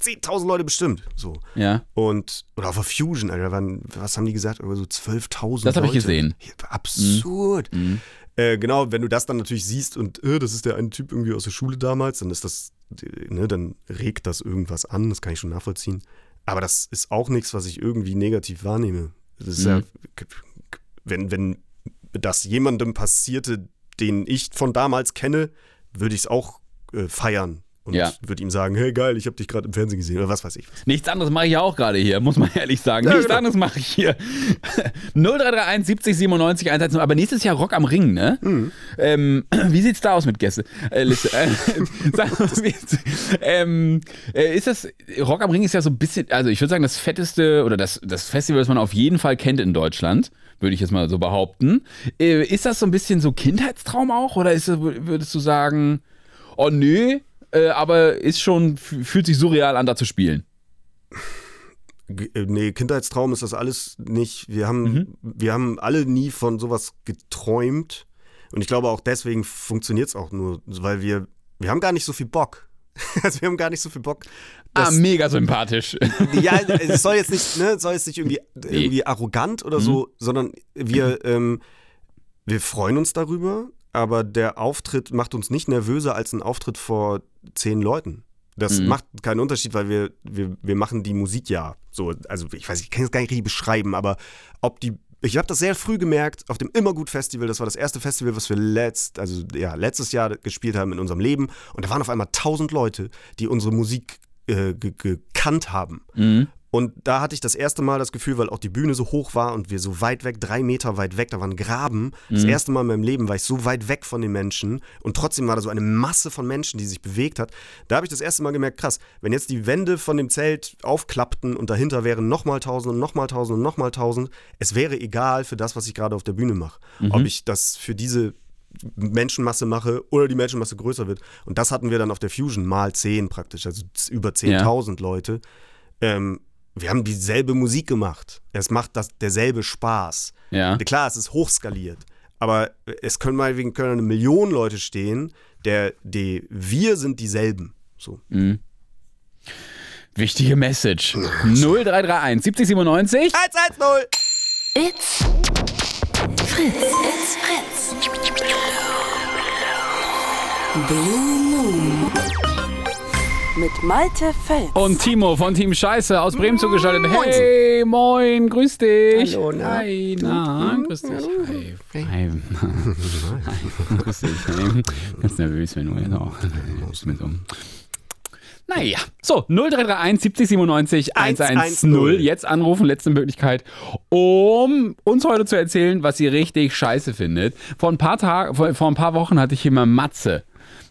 10.000 Leute bestimmt. So. Ja. Und, oder auf der Fusion, Alter, waren, was haben die gesagt? Über so 12.000 Das habe ich gesehen. Ja, absurd. Mhm. Äh, genau, wenn du das dann natürlich siehst und äh, das ist der eine Typ irgendwie aus der Schule damals, dann ist das, äh, ne, dann regt das irgendwas an, das kann ich schon nachvollziehen. Aber das ist auch nichts, was ich irgendwie negativ wahrnehme. Das ist ja, Mhm. k- wenn, wenn das jemandem passierte, den ich von damals kenne, würde ich es auch äh, feiern. Und Ja. würde ihm sagen, hey geil, ich habe dich gerade im Fernsehen gesehen oder was weiß ich. Nichts anderes mache ich ja auch gerade hier, muss man (laughs) ehrlich sagen. Ja, Nichts genau. anderes mache ich hier. 0331 70 97 110. Aber nächstes Jahr Rock am Ring, ne? Mhm. Ähm, (clears throat) wie sieht's da aus mit Gäste? Äh, Liste. Äh, (laughs) ähm, äh, ist das, Rock am Ring ist ja so ein bisschen, also ich würde sagen, das fetteste oder das, das Festival, das man auf jeden Fall kennt in Deutschland. Würde ich jetzt mal so behaupten. Äh, ist das so ein bisschen so Kindheitstraum auch? Oder ist, würdest du sagen, oh nö, äh, aber ist schon, fühlt sich surreal an, da zu spielen? Äh, Nee, Kindheitstraum ist das alles nicht. Wir haben, Mhm. wir haben alle nie von sowas geträumt. Und ich glaube auch deswegen funktioniert es auch nur, weil wir, wir haben gar nicht so viel Bock. (laughs) Also wir haben gar nicht so viel Bock. Ah, mega sympathisch. (laughs) ja, (laughs) es soll jetzt nicht, ne, soll jetzt nicht irgendwie, irgendwie arrogant oder so, sondern wir, ähm, wir freuen uns darüber, aber der Auftritt macht uns nicht nervöser als ein Auftritt vor zehn Leuten. Das Mhm. macht keinen Unterschied, weil wir, wir, wir machen die Musik ja so. Also ich weiß, ich kann es gar nicht richtig beschreiben, aber ob die. Ich habe das sehr früh gemerkt auf dem Immergut Festival. Das war das erste Festival, was wir letzt, also ja, letztes Jahr gespielt haben in unserem Leben. Und da waren auf einmal tausend Leute, die unsere Musik äh, ge gekannt haben. Mhm. Und da hatte ich das erste Mal das Gefühl, weil auch die Bühne so hoch war und wir so weit weg, drei Meter weit weg, da war ein Graben. Das Mhm. erste Mal in meinem Leben war ich so weit weg von den Menschen und trotzdem war da so eine Masse von Menschen, die sich bewegt hat. Da habe ich das erste Mal gemerkt, krass, wenn jetzt die Wände von dem Zelt aufklappten und dahinter wären nochmal tausend und nochmal tausend und nochmal tausend, es wäre egal für das, was ich gerade auf der Bühne mache. Mhm. Ob ich das für diese Menschenmasse mache oder die Menschenmasse größer wird. Und das hatten wir dann auf der Fusion mal 10 praktisch, also über 10.000 Leute. Ähm, wir haben dieselbe Musik gemacht. Es macht das derselbe Spaß. Ja. Klar, es ist hochskaliert, aber es können meinetwegen können eine Million Leute stehen, der, die, wir sind dieselben. So. Mhm. Wichtige Message. 0331 70 97 110! It's Fritz. It's Fritz. Blue Moon. Mit Malte Fels. und Timo von Team Scheiße aus Bremen zugeschaltet. Hey, moin, grüß dich. Hallo, na? Hi, na, grüß dich. Hi. Hi. (laughs) Hi. grüß dich. Ganz nervös, wenn du jetzt auch bist mit um. Naja, so, 0331 70 97 110. 110. Jetzt anrufen, letzte Möglichkeit, um uns heute zu erzählen, was ihr richtig scheiße findet. Vor ein paar Tagen, vor, vor ein paar Wochen hatte ich hier mal Matze.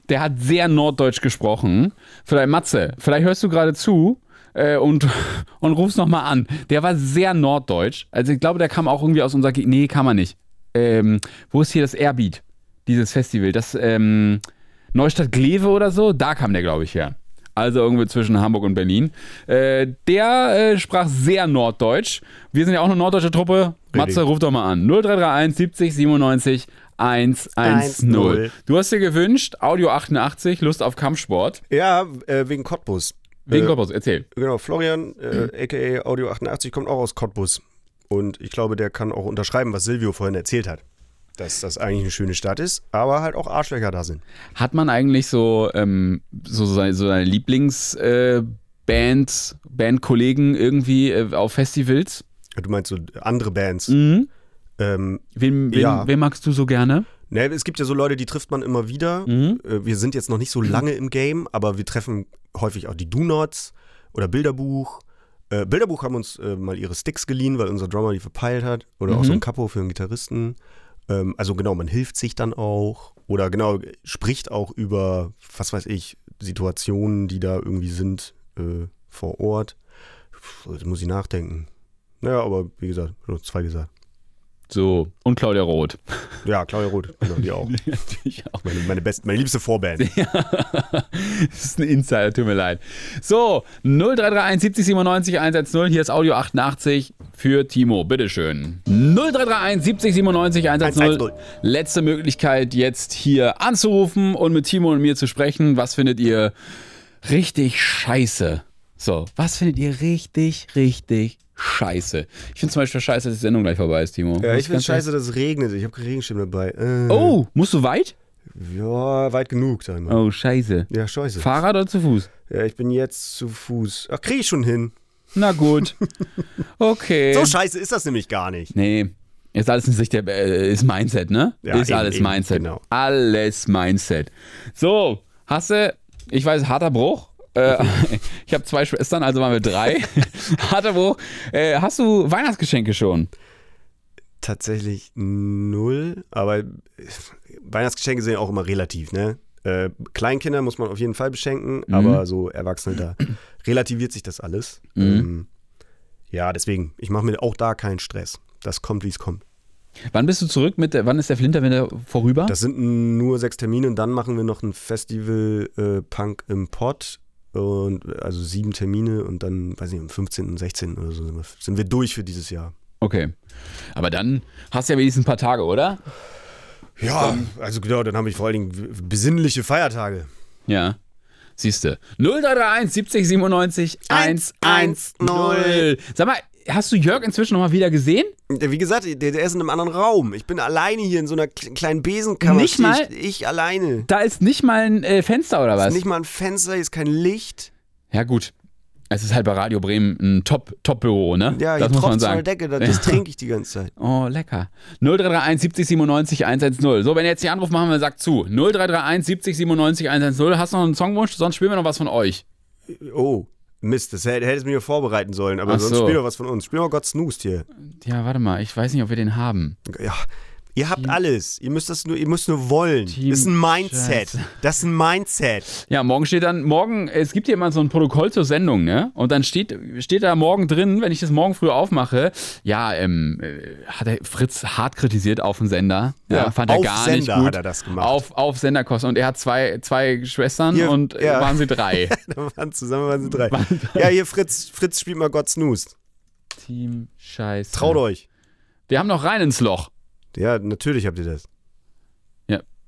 Der hat sehr norddeutsch gesprochen. Vielleicht, Matze, vielleicht hörst du gerade zu äh, und, (laughs) und rufst nochmal an. Der war sehr norddeutsch. Also ich glaube, der kam auch irgendwie aus unserer Gegend. Nee, kann man nicht. Ähm, wo ist hier das Airbeat? Dieses Festival. Das ähm, Neustadt Glewe oder so? Da kam der, glaube ich, her. Also irgendwo zwischen Hamburg und Berlin. Äh, der äh, sprach sehr norddeutsch. Wir sind ja auch eine norddeutsche Truppe. Matze, ruf doch mal an. 0331 70 97 110. 110. Du hast dir gewünscht, Audio 88, Lust auf Kampfsport. Ja, äh, wegen Cottbus. Wegen äh, Cottbus, erzähl. Genau, Florian, äh, aka Audio 88, kommt auch aus Cottbus. Und ich glaube, der kann auch unterschreiben, was Silvio vorhin erzählt hat. Dass das eigentlich eine schöne Stadt ist, aber halt auch Arschlöcher da sind. Hat man eigentlich so, ähm, so, seine, so seine Lieblingsbands, äh, Bandkollegen irgendwie äh, auf Festivals? Du meinst so andere Bands. Mhm. Ähm, Wen, wen, Ja. wen magst du so gerne? ne, es gibt ja so Leute, die trifft man immer wieder. Mhm. Äh, wir sind jetzt noch nicht so lange im Game, aber wir treffen häufig auch die Do-Nots oder Bilderbuch. Äh, Bilderbuch haben uns äh, mal ihre Sticks geliehen, weil unser Drummer die verpeilt hat. Oder auch Mhm. so ein Capo für einen Gitarristen. Ähm, also genau, man hilft sich dann auch. Oder genau, spricht auch über, was weiß ich, Situationen, die da irgendwie sind äh, vor Ort. Puh, muss ich nachdenken. Naja, aber wie gesagt, nur zwei gesagt. So, und Claudia Roth. Ja, Claudia Roth, genau, die auch. (laughs) Natürlich auch. Meine, meine, best, meine liebste Vorband. (laughs) das ist ein Insider, tut mir leid. So, 0331 70 97 110, hier ist Audio 88 für Timo, bitteschön. 0331 70 97 110. 110. Letzte Möglichkeit, jetzt hier anzurufen und mit Timo und mir zu sprechen. Was findet ihr richtig scheiße? So, was findet ihr richtig, richtig scheiße? Ich finde zum Beispiel scheiße, dass die Sendung gleich vorbei ist, Timo. Ja, ich finde scheiße, dass es regnet. Ich habe keinen Regenschirm dabei. Äh, Oh, musst du weit? Ja, weit genug, sag ich mal. Oh, scheiße. Ja, scheiße. Fahrrad oder zu Fuß? Ja, ich bin jetzt zu Fuß. Ach, krieg ich schon hin. Na gut. (laughs) Okay. So scheiße ist das nämlich gar nicht. Nee. Ist alles nicht der, äh, ist Mindset, ne? Ja, ist eben, alles eben, Mindset. genau. Alles Mindset. So, hast du, ich weiß, harter Bruch. Äh, (laughs) ich habe zwei Schwestern, also waren wir drei. (laughs) Bruch. Äh, hast du Weihnachtsgeschenke schon? Tatsächlich null, aber Weihnachtsgeschenke sind ja auch immer relativ, ne? Äh, Kleinkinder muss man auf jeden Fall beschenken, Mhm. aber so Erwachsene, da relativiert sich das alles. Mhm. Ähm, ja, deswegen, ich mache mir auch da keinen Stress. Das kommt, wie es kommt. Wann bist du zurück mit, der, wann ist der Flinterwinter vorüber? Das sind nur sechs Termine und dann machen wir noch ein Festival äh, Punk im Pott. Und also sieben Termine und dann, weiß ich, am 15. und 16. oder so sind wir, sind wir durch für dieses Jahr. okay. Aber dann hast du ja wenigstens ein paar Tage, oder? Ja, also genau, dann habe ich vor allen Dingen besinnliche Feiertage. Ja. Siehste. 0331 70 97 110. Sag mal, hast du Jörg inzwischen noch mal wieder gesehen? Wie gesagt, der, der ist in einem anderen Raum. Ich bin alleine hier in so einer kle- kleinen Besenkammer. Nicht mal- Ich, ich alleine. Da ist nicht mal ein äh, Fenster oder was? ist nicht mal ein Fenster, hier ist kein Licht. Ja, gut. Es ist halt bei Radio Bremen ein Top- Top-Büro, ne? Ja, das hier muss man sagen. Decke, das, das (laughs) trinke ich die ganze Zeit. Oh, lecker. 0331 70 97 110. So, wenn ihr jetzt die Anruf machen wir, sagt zu. 0331 70 97 110. Hast du noch einen Songwunsch? Sonst spielen wir noch was von euch. Oh, Mist, das hätte- hättest du mir vorbereiten sollen, aber Ach sonst so. spiel doch was von uns. Spiel mal Gott Snoost hier. Ja, warte mal. Ich weiß nicht, ob wir den haben. Ja, ihr habt alles. Ihr müsst das nur, ihr müsst nur wollen. Team das ist ein Mindset. Scheiße. Das ist ein Mindset. Ja, morgen steht dann, morgen, es gibt hier immer so ein Protokoll zur Sendung, ne? Und dann steht, steht da morgen drin, wenn ich das morgen früh aufmache, ja, ähm, äh, hat er Fritz hart kritisiert auf dem Sender. Ja, Ja, fand er auf gar nicht Sender gut. hat er das gemacht. Auf, auf Senderkosten. Und er hat zwei, zwei Schwestern Hier, und äh, ja. waren sie drei. (laughs) Da waren zusammen waren sie drei. Ja, hier Fritz, Fritz spielt mal Gott Snoost. Team Scheiße. Traut euch. Wir haben noch rein ins Loch. Ja, natürlich habt ihr das.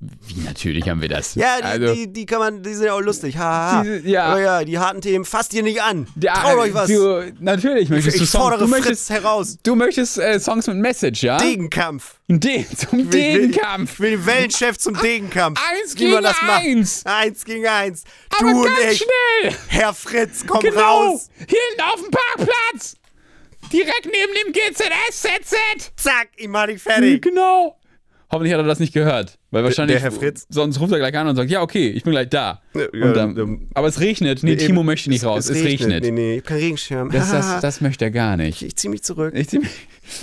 Wie natürlich haben wir das? Ja, die, also, die, die kann man, die sind ja auch lustig. Ha, ha. Diese- ja. Aber ja, die harten Themen, fasst ihr nicht an. ja, Traut euch was. Du, natürlich möchtest ich du Songs. fordere Du Fritz möchtest, heraus. du möchtest äh, Songs mit Message, ja? Degenkampf. Den, zum Ich will- Degenkampf. Ich will den Wellenchef zum Degenkampf. Eins gegen eins. Eins gegen eins. Aber du und ganz ich. schnell. Herr Fritz, komm Genau. raus. Hier hinten auf dem Parkplatz. Direkt neben dem GZSZZ. Zack, ich mach dich fertig. Genau. Hoffentlich hat er das nicht gehört. Weil wahrscheinlich. der Herr Fritz? Sonst ruft er gleich an und sagt: Ja, okay, ich bin gleich da. Ja, und dann, ähm, aber es regnet. Nee, Timo möchte nicht raus. Es, regnet. Nee, nee, ich hab keinen Regenschirm. Das, das, das möchte er gar nicht. ich zieh mich zurück. Ich zieh mich.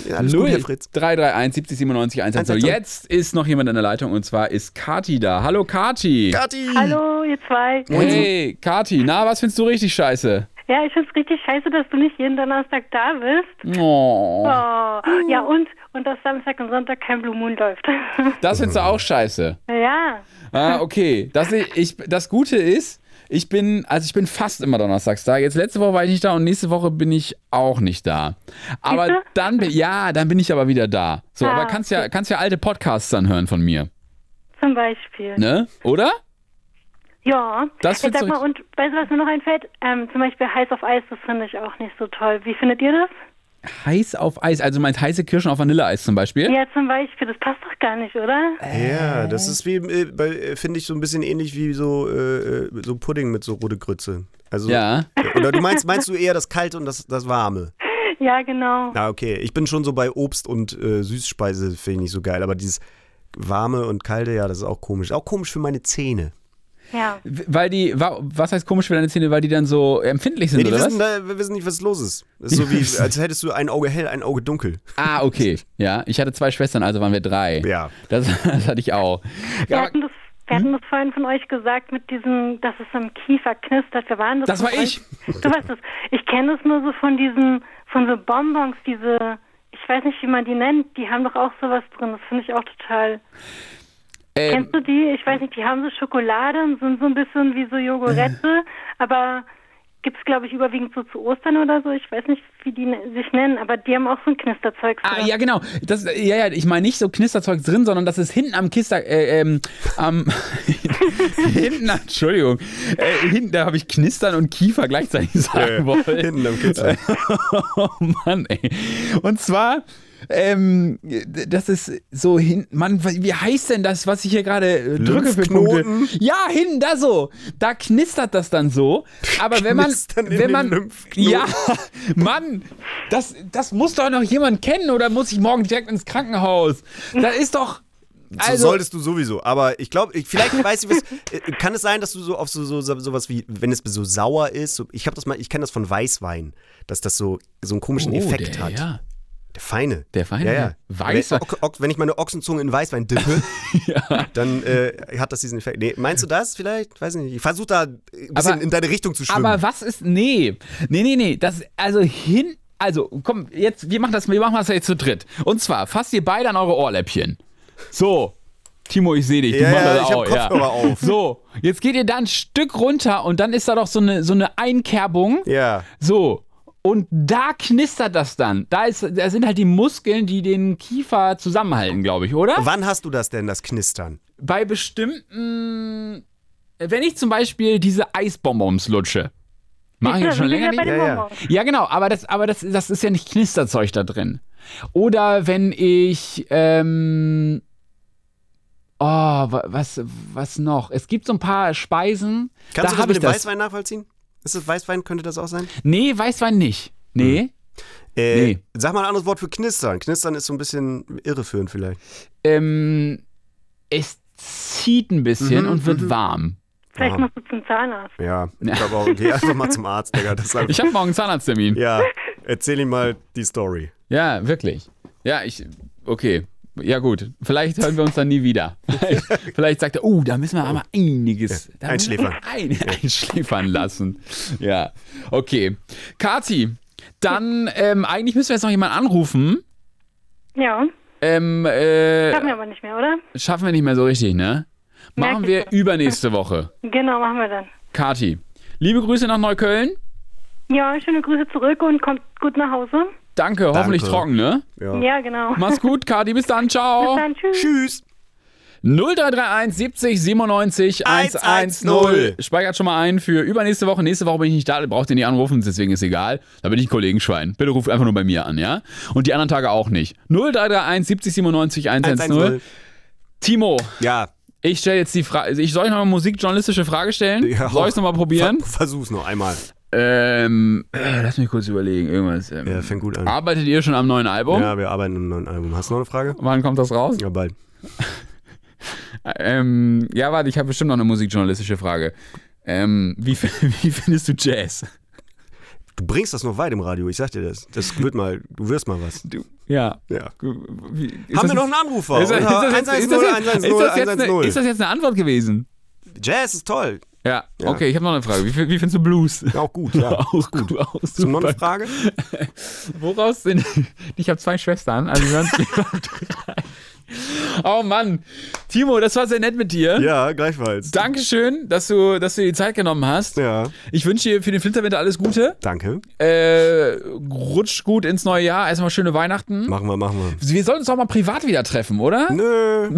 Ja, alles gut, Herr Fritz. 331 70 97 110. 110. Jetzt ist noch jemand in der Leitung und zwar ist Kati da. Hallo Kati. Kathi. Hallo, ihr zwei. Hey, Kati, na, was findest du richtig scheiße? Ja, ich find's richtig scheiße, dass du nicht jeden Donnerstag da bist. Oh, Oh. Ja, und, und dass Samstag und Sonntag kein Blue Moon läuft. (laughs) das findest du auch scheiße. ja. Ah, okay. Das, ich, das Gute ist, ich bin, also ich bin fast immer donnerstags da. Jetzt letzte Woche war ich nicht da und nächste Woche bin ich auch nicht da. Aber Siehste? dann, bin- ja, dann bin ich aber wieder da. So, Ah, aber kannst ja, kannst ja alte Podcasts dann hören von mir, Zum Beispiel. ne? Oder? Ja. Das ich sag mal, und weißt du, was mir noch einfällt? Ähm, zum Beispiel Heiß auf Eis, das finde ich auch nicht so toll. Wie findet ihr das? Heiß auf Eis, also meinst heiße Kirschen auf Vanilleeis zum Beispiel? Ja, zum Beispiel, das passt doch gar nicht, oder? Ja, das ist wie, äh, äh, finde ich, so ein bisschen ähnlich wie so, äh, äh, so Pudding mit so rote Grütze. Also, Ja. Oder du meinst, meinst du eher das Kalte und das, das Warme? (laughs) Ja, genau. Na, okay. Ich bin schon so bei Obst und äh, Süßspeise, finde ich nicht so geil. Aber dieses Warme und Kalte, ja, das ist auch komisch. Auch komisch für meine Zähne. Ja. Weil die, wa- was heißt komisch für deine Zähne, weil die dann so empfindlich sind, Nee, die oder wissen, was? da, wir wissen nicht, was los ist. Das ist so wie, (laughs) als hättest du ein Auge hell, ein Auge dunkel. Ah, okay. Ja, ich hatte zwei Schwestern, also waren wir drei. Ja. Das, (laughs) das hatte ich auch. Wir Ja, hatten das, wir hatten das vorhin von euch gesagt mit diesem, dass es am Kiefer knistert. Wer waren das? Das war ich. euch? (laughs) Du weißt es. Ich kenne das nur so von diesen, von so Bonbons, diese, ich weiß nicht, wie man die nennt, die haben doch auch sowas drin. Das finde ich auch total. Ähm, Kennst du die? Ich weiß nicht, die haben so Schokolade und sind so ein bisschen wie so Jogurette, (laughs) aber gibt es, glaube ich, überwiegend so zu Ostern oder so. Ich weiß nicht, wie die ne- sich nennen, aber die haben auch so ein Knisterzeug Ah, drin. ja, genau. Das, ja, ja, ich meine nicht so Knisterzeug drin, sondern das ist hinten am Kister, äh, ähm, am, (laughs) hinten, Entschuldigung, äh, hinten, da habe ich Knistern und Kiefer gleichzeitig sagen wollen. Hinten am Kitzel. (laughs) oh Mann, ey. Und zwar, ähm, das ist so hinten, Mann, wie heißt denn das, was ich hier gerade äh, drücke für Punkte? Ja, hinten, da so. Da knistert das dann so. (laughs) Aber wenn man, wenn man, ja, (laughs) Mann, das, das muss doch noch jemand kennen oder muss ich morgen direkt ins Krankenhaus? Da ist doch, So also, solltest du sowieso. Aber ich glaube, ich, vielleicht weiß ich was. (laughs) äh, Kann es sein, dass du so auf so, so, so sowas wie, wenn es so sauer ist, so, ich habe das mal, ich kenne das von Weißwein, dass das so, so einen komischen oh, Effekt der, hat. ja. Der feine. Der feine, Ja, ja. ja. Weißwein. Wenn, wenn ich meine Ochsenzunge in Weißwein dippe, (laughs) dann äh, hat das diesen Effekt. Nee, meinst du das vielleicht? Weiß nicht. Ich versuche da ein bisschen Aber- in deine Richtung zu schwimmen. Aber was ist. Nee. Nee, nee, nee. Das, also hin. Also, komm, jetzt, wir machen das, wir machen das jetzt zu dritt. Und zwar, fasst ihr beide an eure Ohrläppchen. So. Timo, ich sehe dich. Du Ja, machst ja, das ich hab auch. Kopfhörer ja. auf. So, jetzt geht ihr da ein Stück runter und dann ist da doch so eine, so eine Einkerbung. ja. So. Und da knistert das dann. Da, ist, da sind halt die Muskeln, die den Kiefer zusammenhalten, glaube ich, oder? Wann hast du das denn, das Knistern? Bei bestimmten. Wenn ich zum Beispiel diese Eisbonbons lutsche. Mache ich Ja, jetzt schon (laughs) länger nicht. Ja, ja. Ja, genau, aber das, aber das, das ist ja nicht Knisterzeug da drin. Oder wenn ich, ähm, oh, wa- was, was noch? Es gibt so ein paar Speisen. Kannst da du das mit ich dem Weißwein nachvollziehen? Ist das Weißwein? Könnte das auch sein? Nee, Weißwein nicht. Nee. Äh, Nee. Sag mal ein anderes Wort für knistern. Knistern ist so ein bisschen irreführend vielleicht. Ähm, es zieht ein bisschen Mhm, und wird mhm. warm. Vielleicht Ja. musst du zum Zahnarzt. Ja, ich glaube auch. Geh einfach mal zum Arzt, Digga. Ich habe morgen einen Zahnarzttermin. ja, erzähl ihm mal die Story. Ja, wirklich. Ja, ich. Okay. Ja, gut. Vielleicht hören wir uns dann nie wieder. Vielleicht, (laughs) vielleicht sagt er, oh, da müssen wir aber einiges wir einschläfern. Ein, (laughs) einschläfern lassen. Ja. Okay. Kati, dann, ähm, eigentlich müssen wir jetzt noch jemanden anrufen. Ja, Ähm, äh, schaffen wir aber nicht mehr, oder? schaffen wir nicht mehr so richtig, ne? Machen wir übernächste Woche. (laughs) Genau, machen wir dann. Kati, liebe Grüße nach Neukölln. Ja, schöne Grüße zurück und kommt gut nach Hause. Danke, hoffentlich trocken, ne? Ja. Ja, genau. Mach's gut, Kati, bis dann, ciao. Bis dann, tschüss. Tschüss. 0331 70 97 110. Speichert schon mal ein für übernächste Woche. Nächste Woche bin ich nicht da, braucht ihr nicht anrufen, deswegen ist egal. Da bin ich ein Kollegenschwein. Bitte ruft einfach nur bei mir an, ja? Und die anderen Tage auch nicht. 0331 70 97 110. 110. Timo, Ja. ich stelle jetzt die Frage. Ich soll ich noch eine musikjournalistische Frage stellen? ja soll ich es nochmal probieren? Ver versuch's noch einmal. Ähm, äh, lass mich kurz überlegen. Irgendwas. Ähm, Ja, fängt gut an. Arbeitet ihr schon am neuen Album? Ja, wir arbeiten am neuen Album. Hast du noch eine Frage? Wann kommt das raus? Ja, bald. (laughs) Ähm, ja, warte, ich habe bestimmt noch eine musikjournalistische Frage. Ähm, wie, (laughs) wie findest du Jazz? Du bringst das noch weit im Radio, ich sag dir das. Das wird mal, du wirst mal was. Du, ja. Ja. Wie, Haben das wir noch einen Anrufer? Ist das, ist, das jetzt, ist, das jetzt, 110, ist, das jetzt eine, 110. ist das jetzt eine Antwort gewesen? Jazz ist toll. Ja, Ja. okay, ich habe noch eine Frage. Wie, wie findest du Blues? Auch gut, ja. (laughs) auch gut. Auch Hast du noch eine. Frage? (laughs) Woraus sind. (laughs) Ich habe zwei Schwestern, also drei. Oh Mann. Timo, das war sehr nett mit dir. Ja, gleichfalls. Dankeschön, dass du, dass du dir die Zeit genommen hast. Ja, Ich wünsche dir für den Flinterwinter alles Gute. danke. Äh, rutsch gut ins neue Jahr. Erstmal schöne Weihnachten. Machen wir, machen wir. Wir sollten uns auch mal privat wieder treffen, oder? Nö.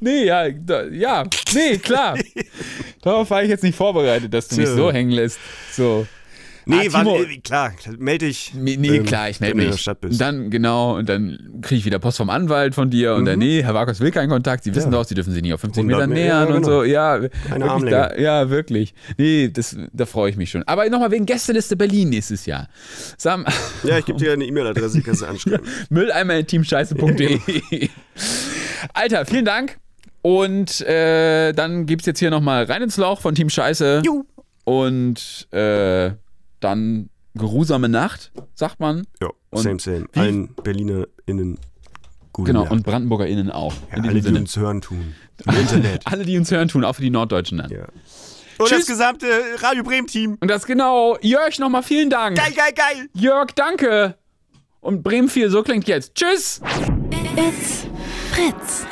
Nee, ja, da, ja, nee, klar. (laughs) Darauf war ich jetzt nicht vorbereitet, dass du mich so hängen lässt. So. Nee, Ah, Timo- warte, äh, klar, melde dich. Nee, ähm, klar, ich melde in mich. der Stadt bist. Dann, genau, und dann kriege ich wieder Post vom Anwalt von dir und dann, nee, Herr Markus will keinen Kontakt. Sie wissen Mhm. Ja. doch, Sie dürfen sich nicht auf 50 100 Metern Meter, nähern ja, und genau. so. Ja, wirklich Armlänge. da, ja, wirklich. Nee, das, da freue ich mich schon. Aber nochmal wegen Gästeliste Berlin nächstes Jahr. Sam, Ja, ich gebe dir eine E-Mail-Adresse, die kannst du anschreiben. (laughs) mülleimer.teamscheiße.de. (laughs) Alter, vielen Dank. Und äh, dann gibt's jetzt hier nochmal rein ins Lauch von Team Scheiße. Und äh, dann geruhsame Nacht, sagt man. Ja, Und same, same. Allen BerlinerInnen guten Genau, Nacht. und BrandenburgerInnen auch. ja, In alle, die Sinne. uns hören tun. (laughs) Im Internet. Alle, die uns hören, tun, auch für die Norddeutschen dann. Ja. Und Tschüss. das gesamte Radio Bremen-Team. Und das genau. Jörg, nochmal vielen Dank. Geil, geil, geil. Jörg, danke. Und Bremen 4, so klingt jetzt. Tschüss. It's Fritz.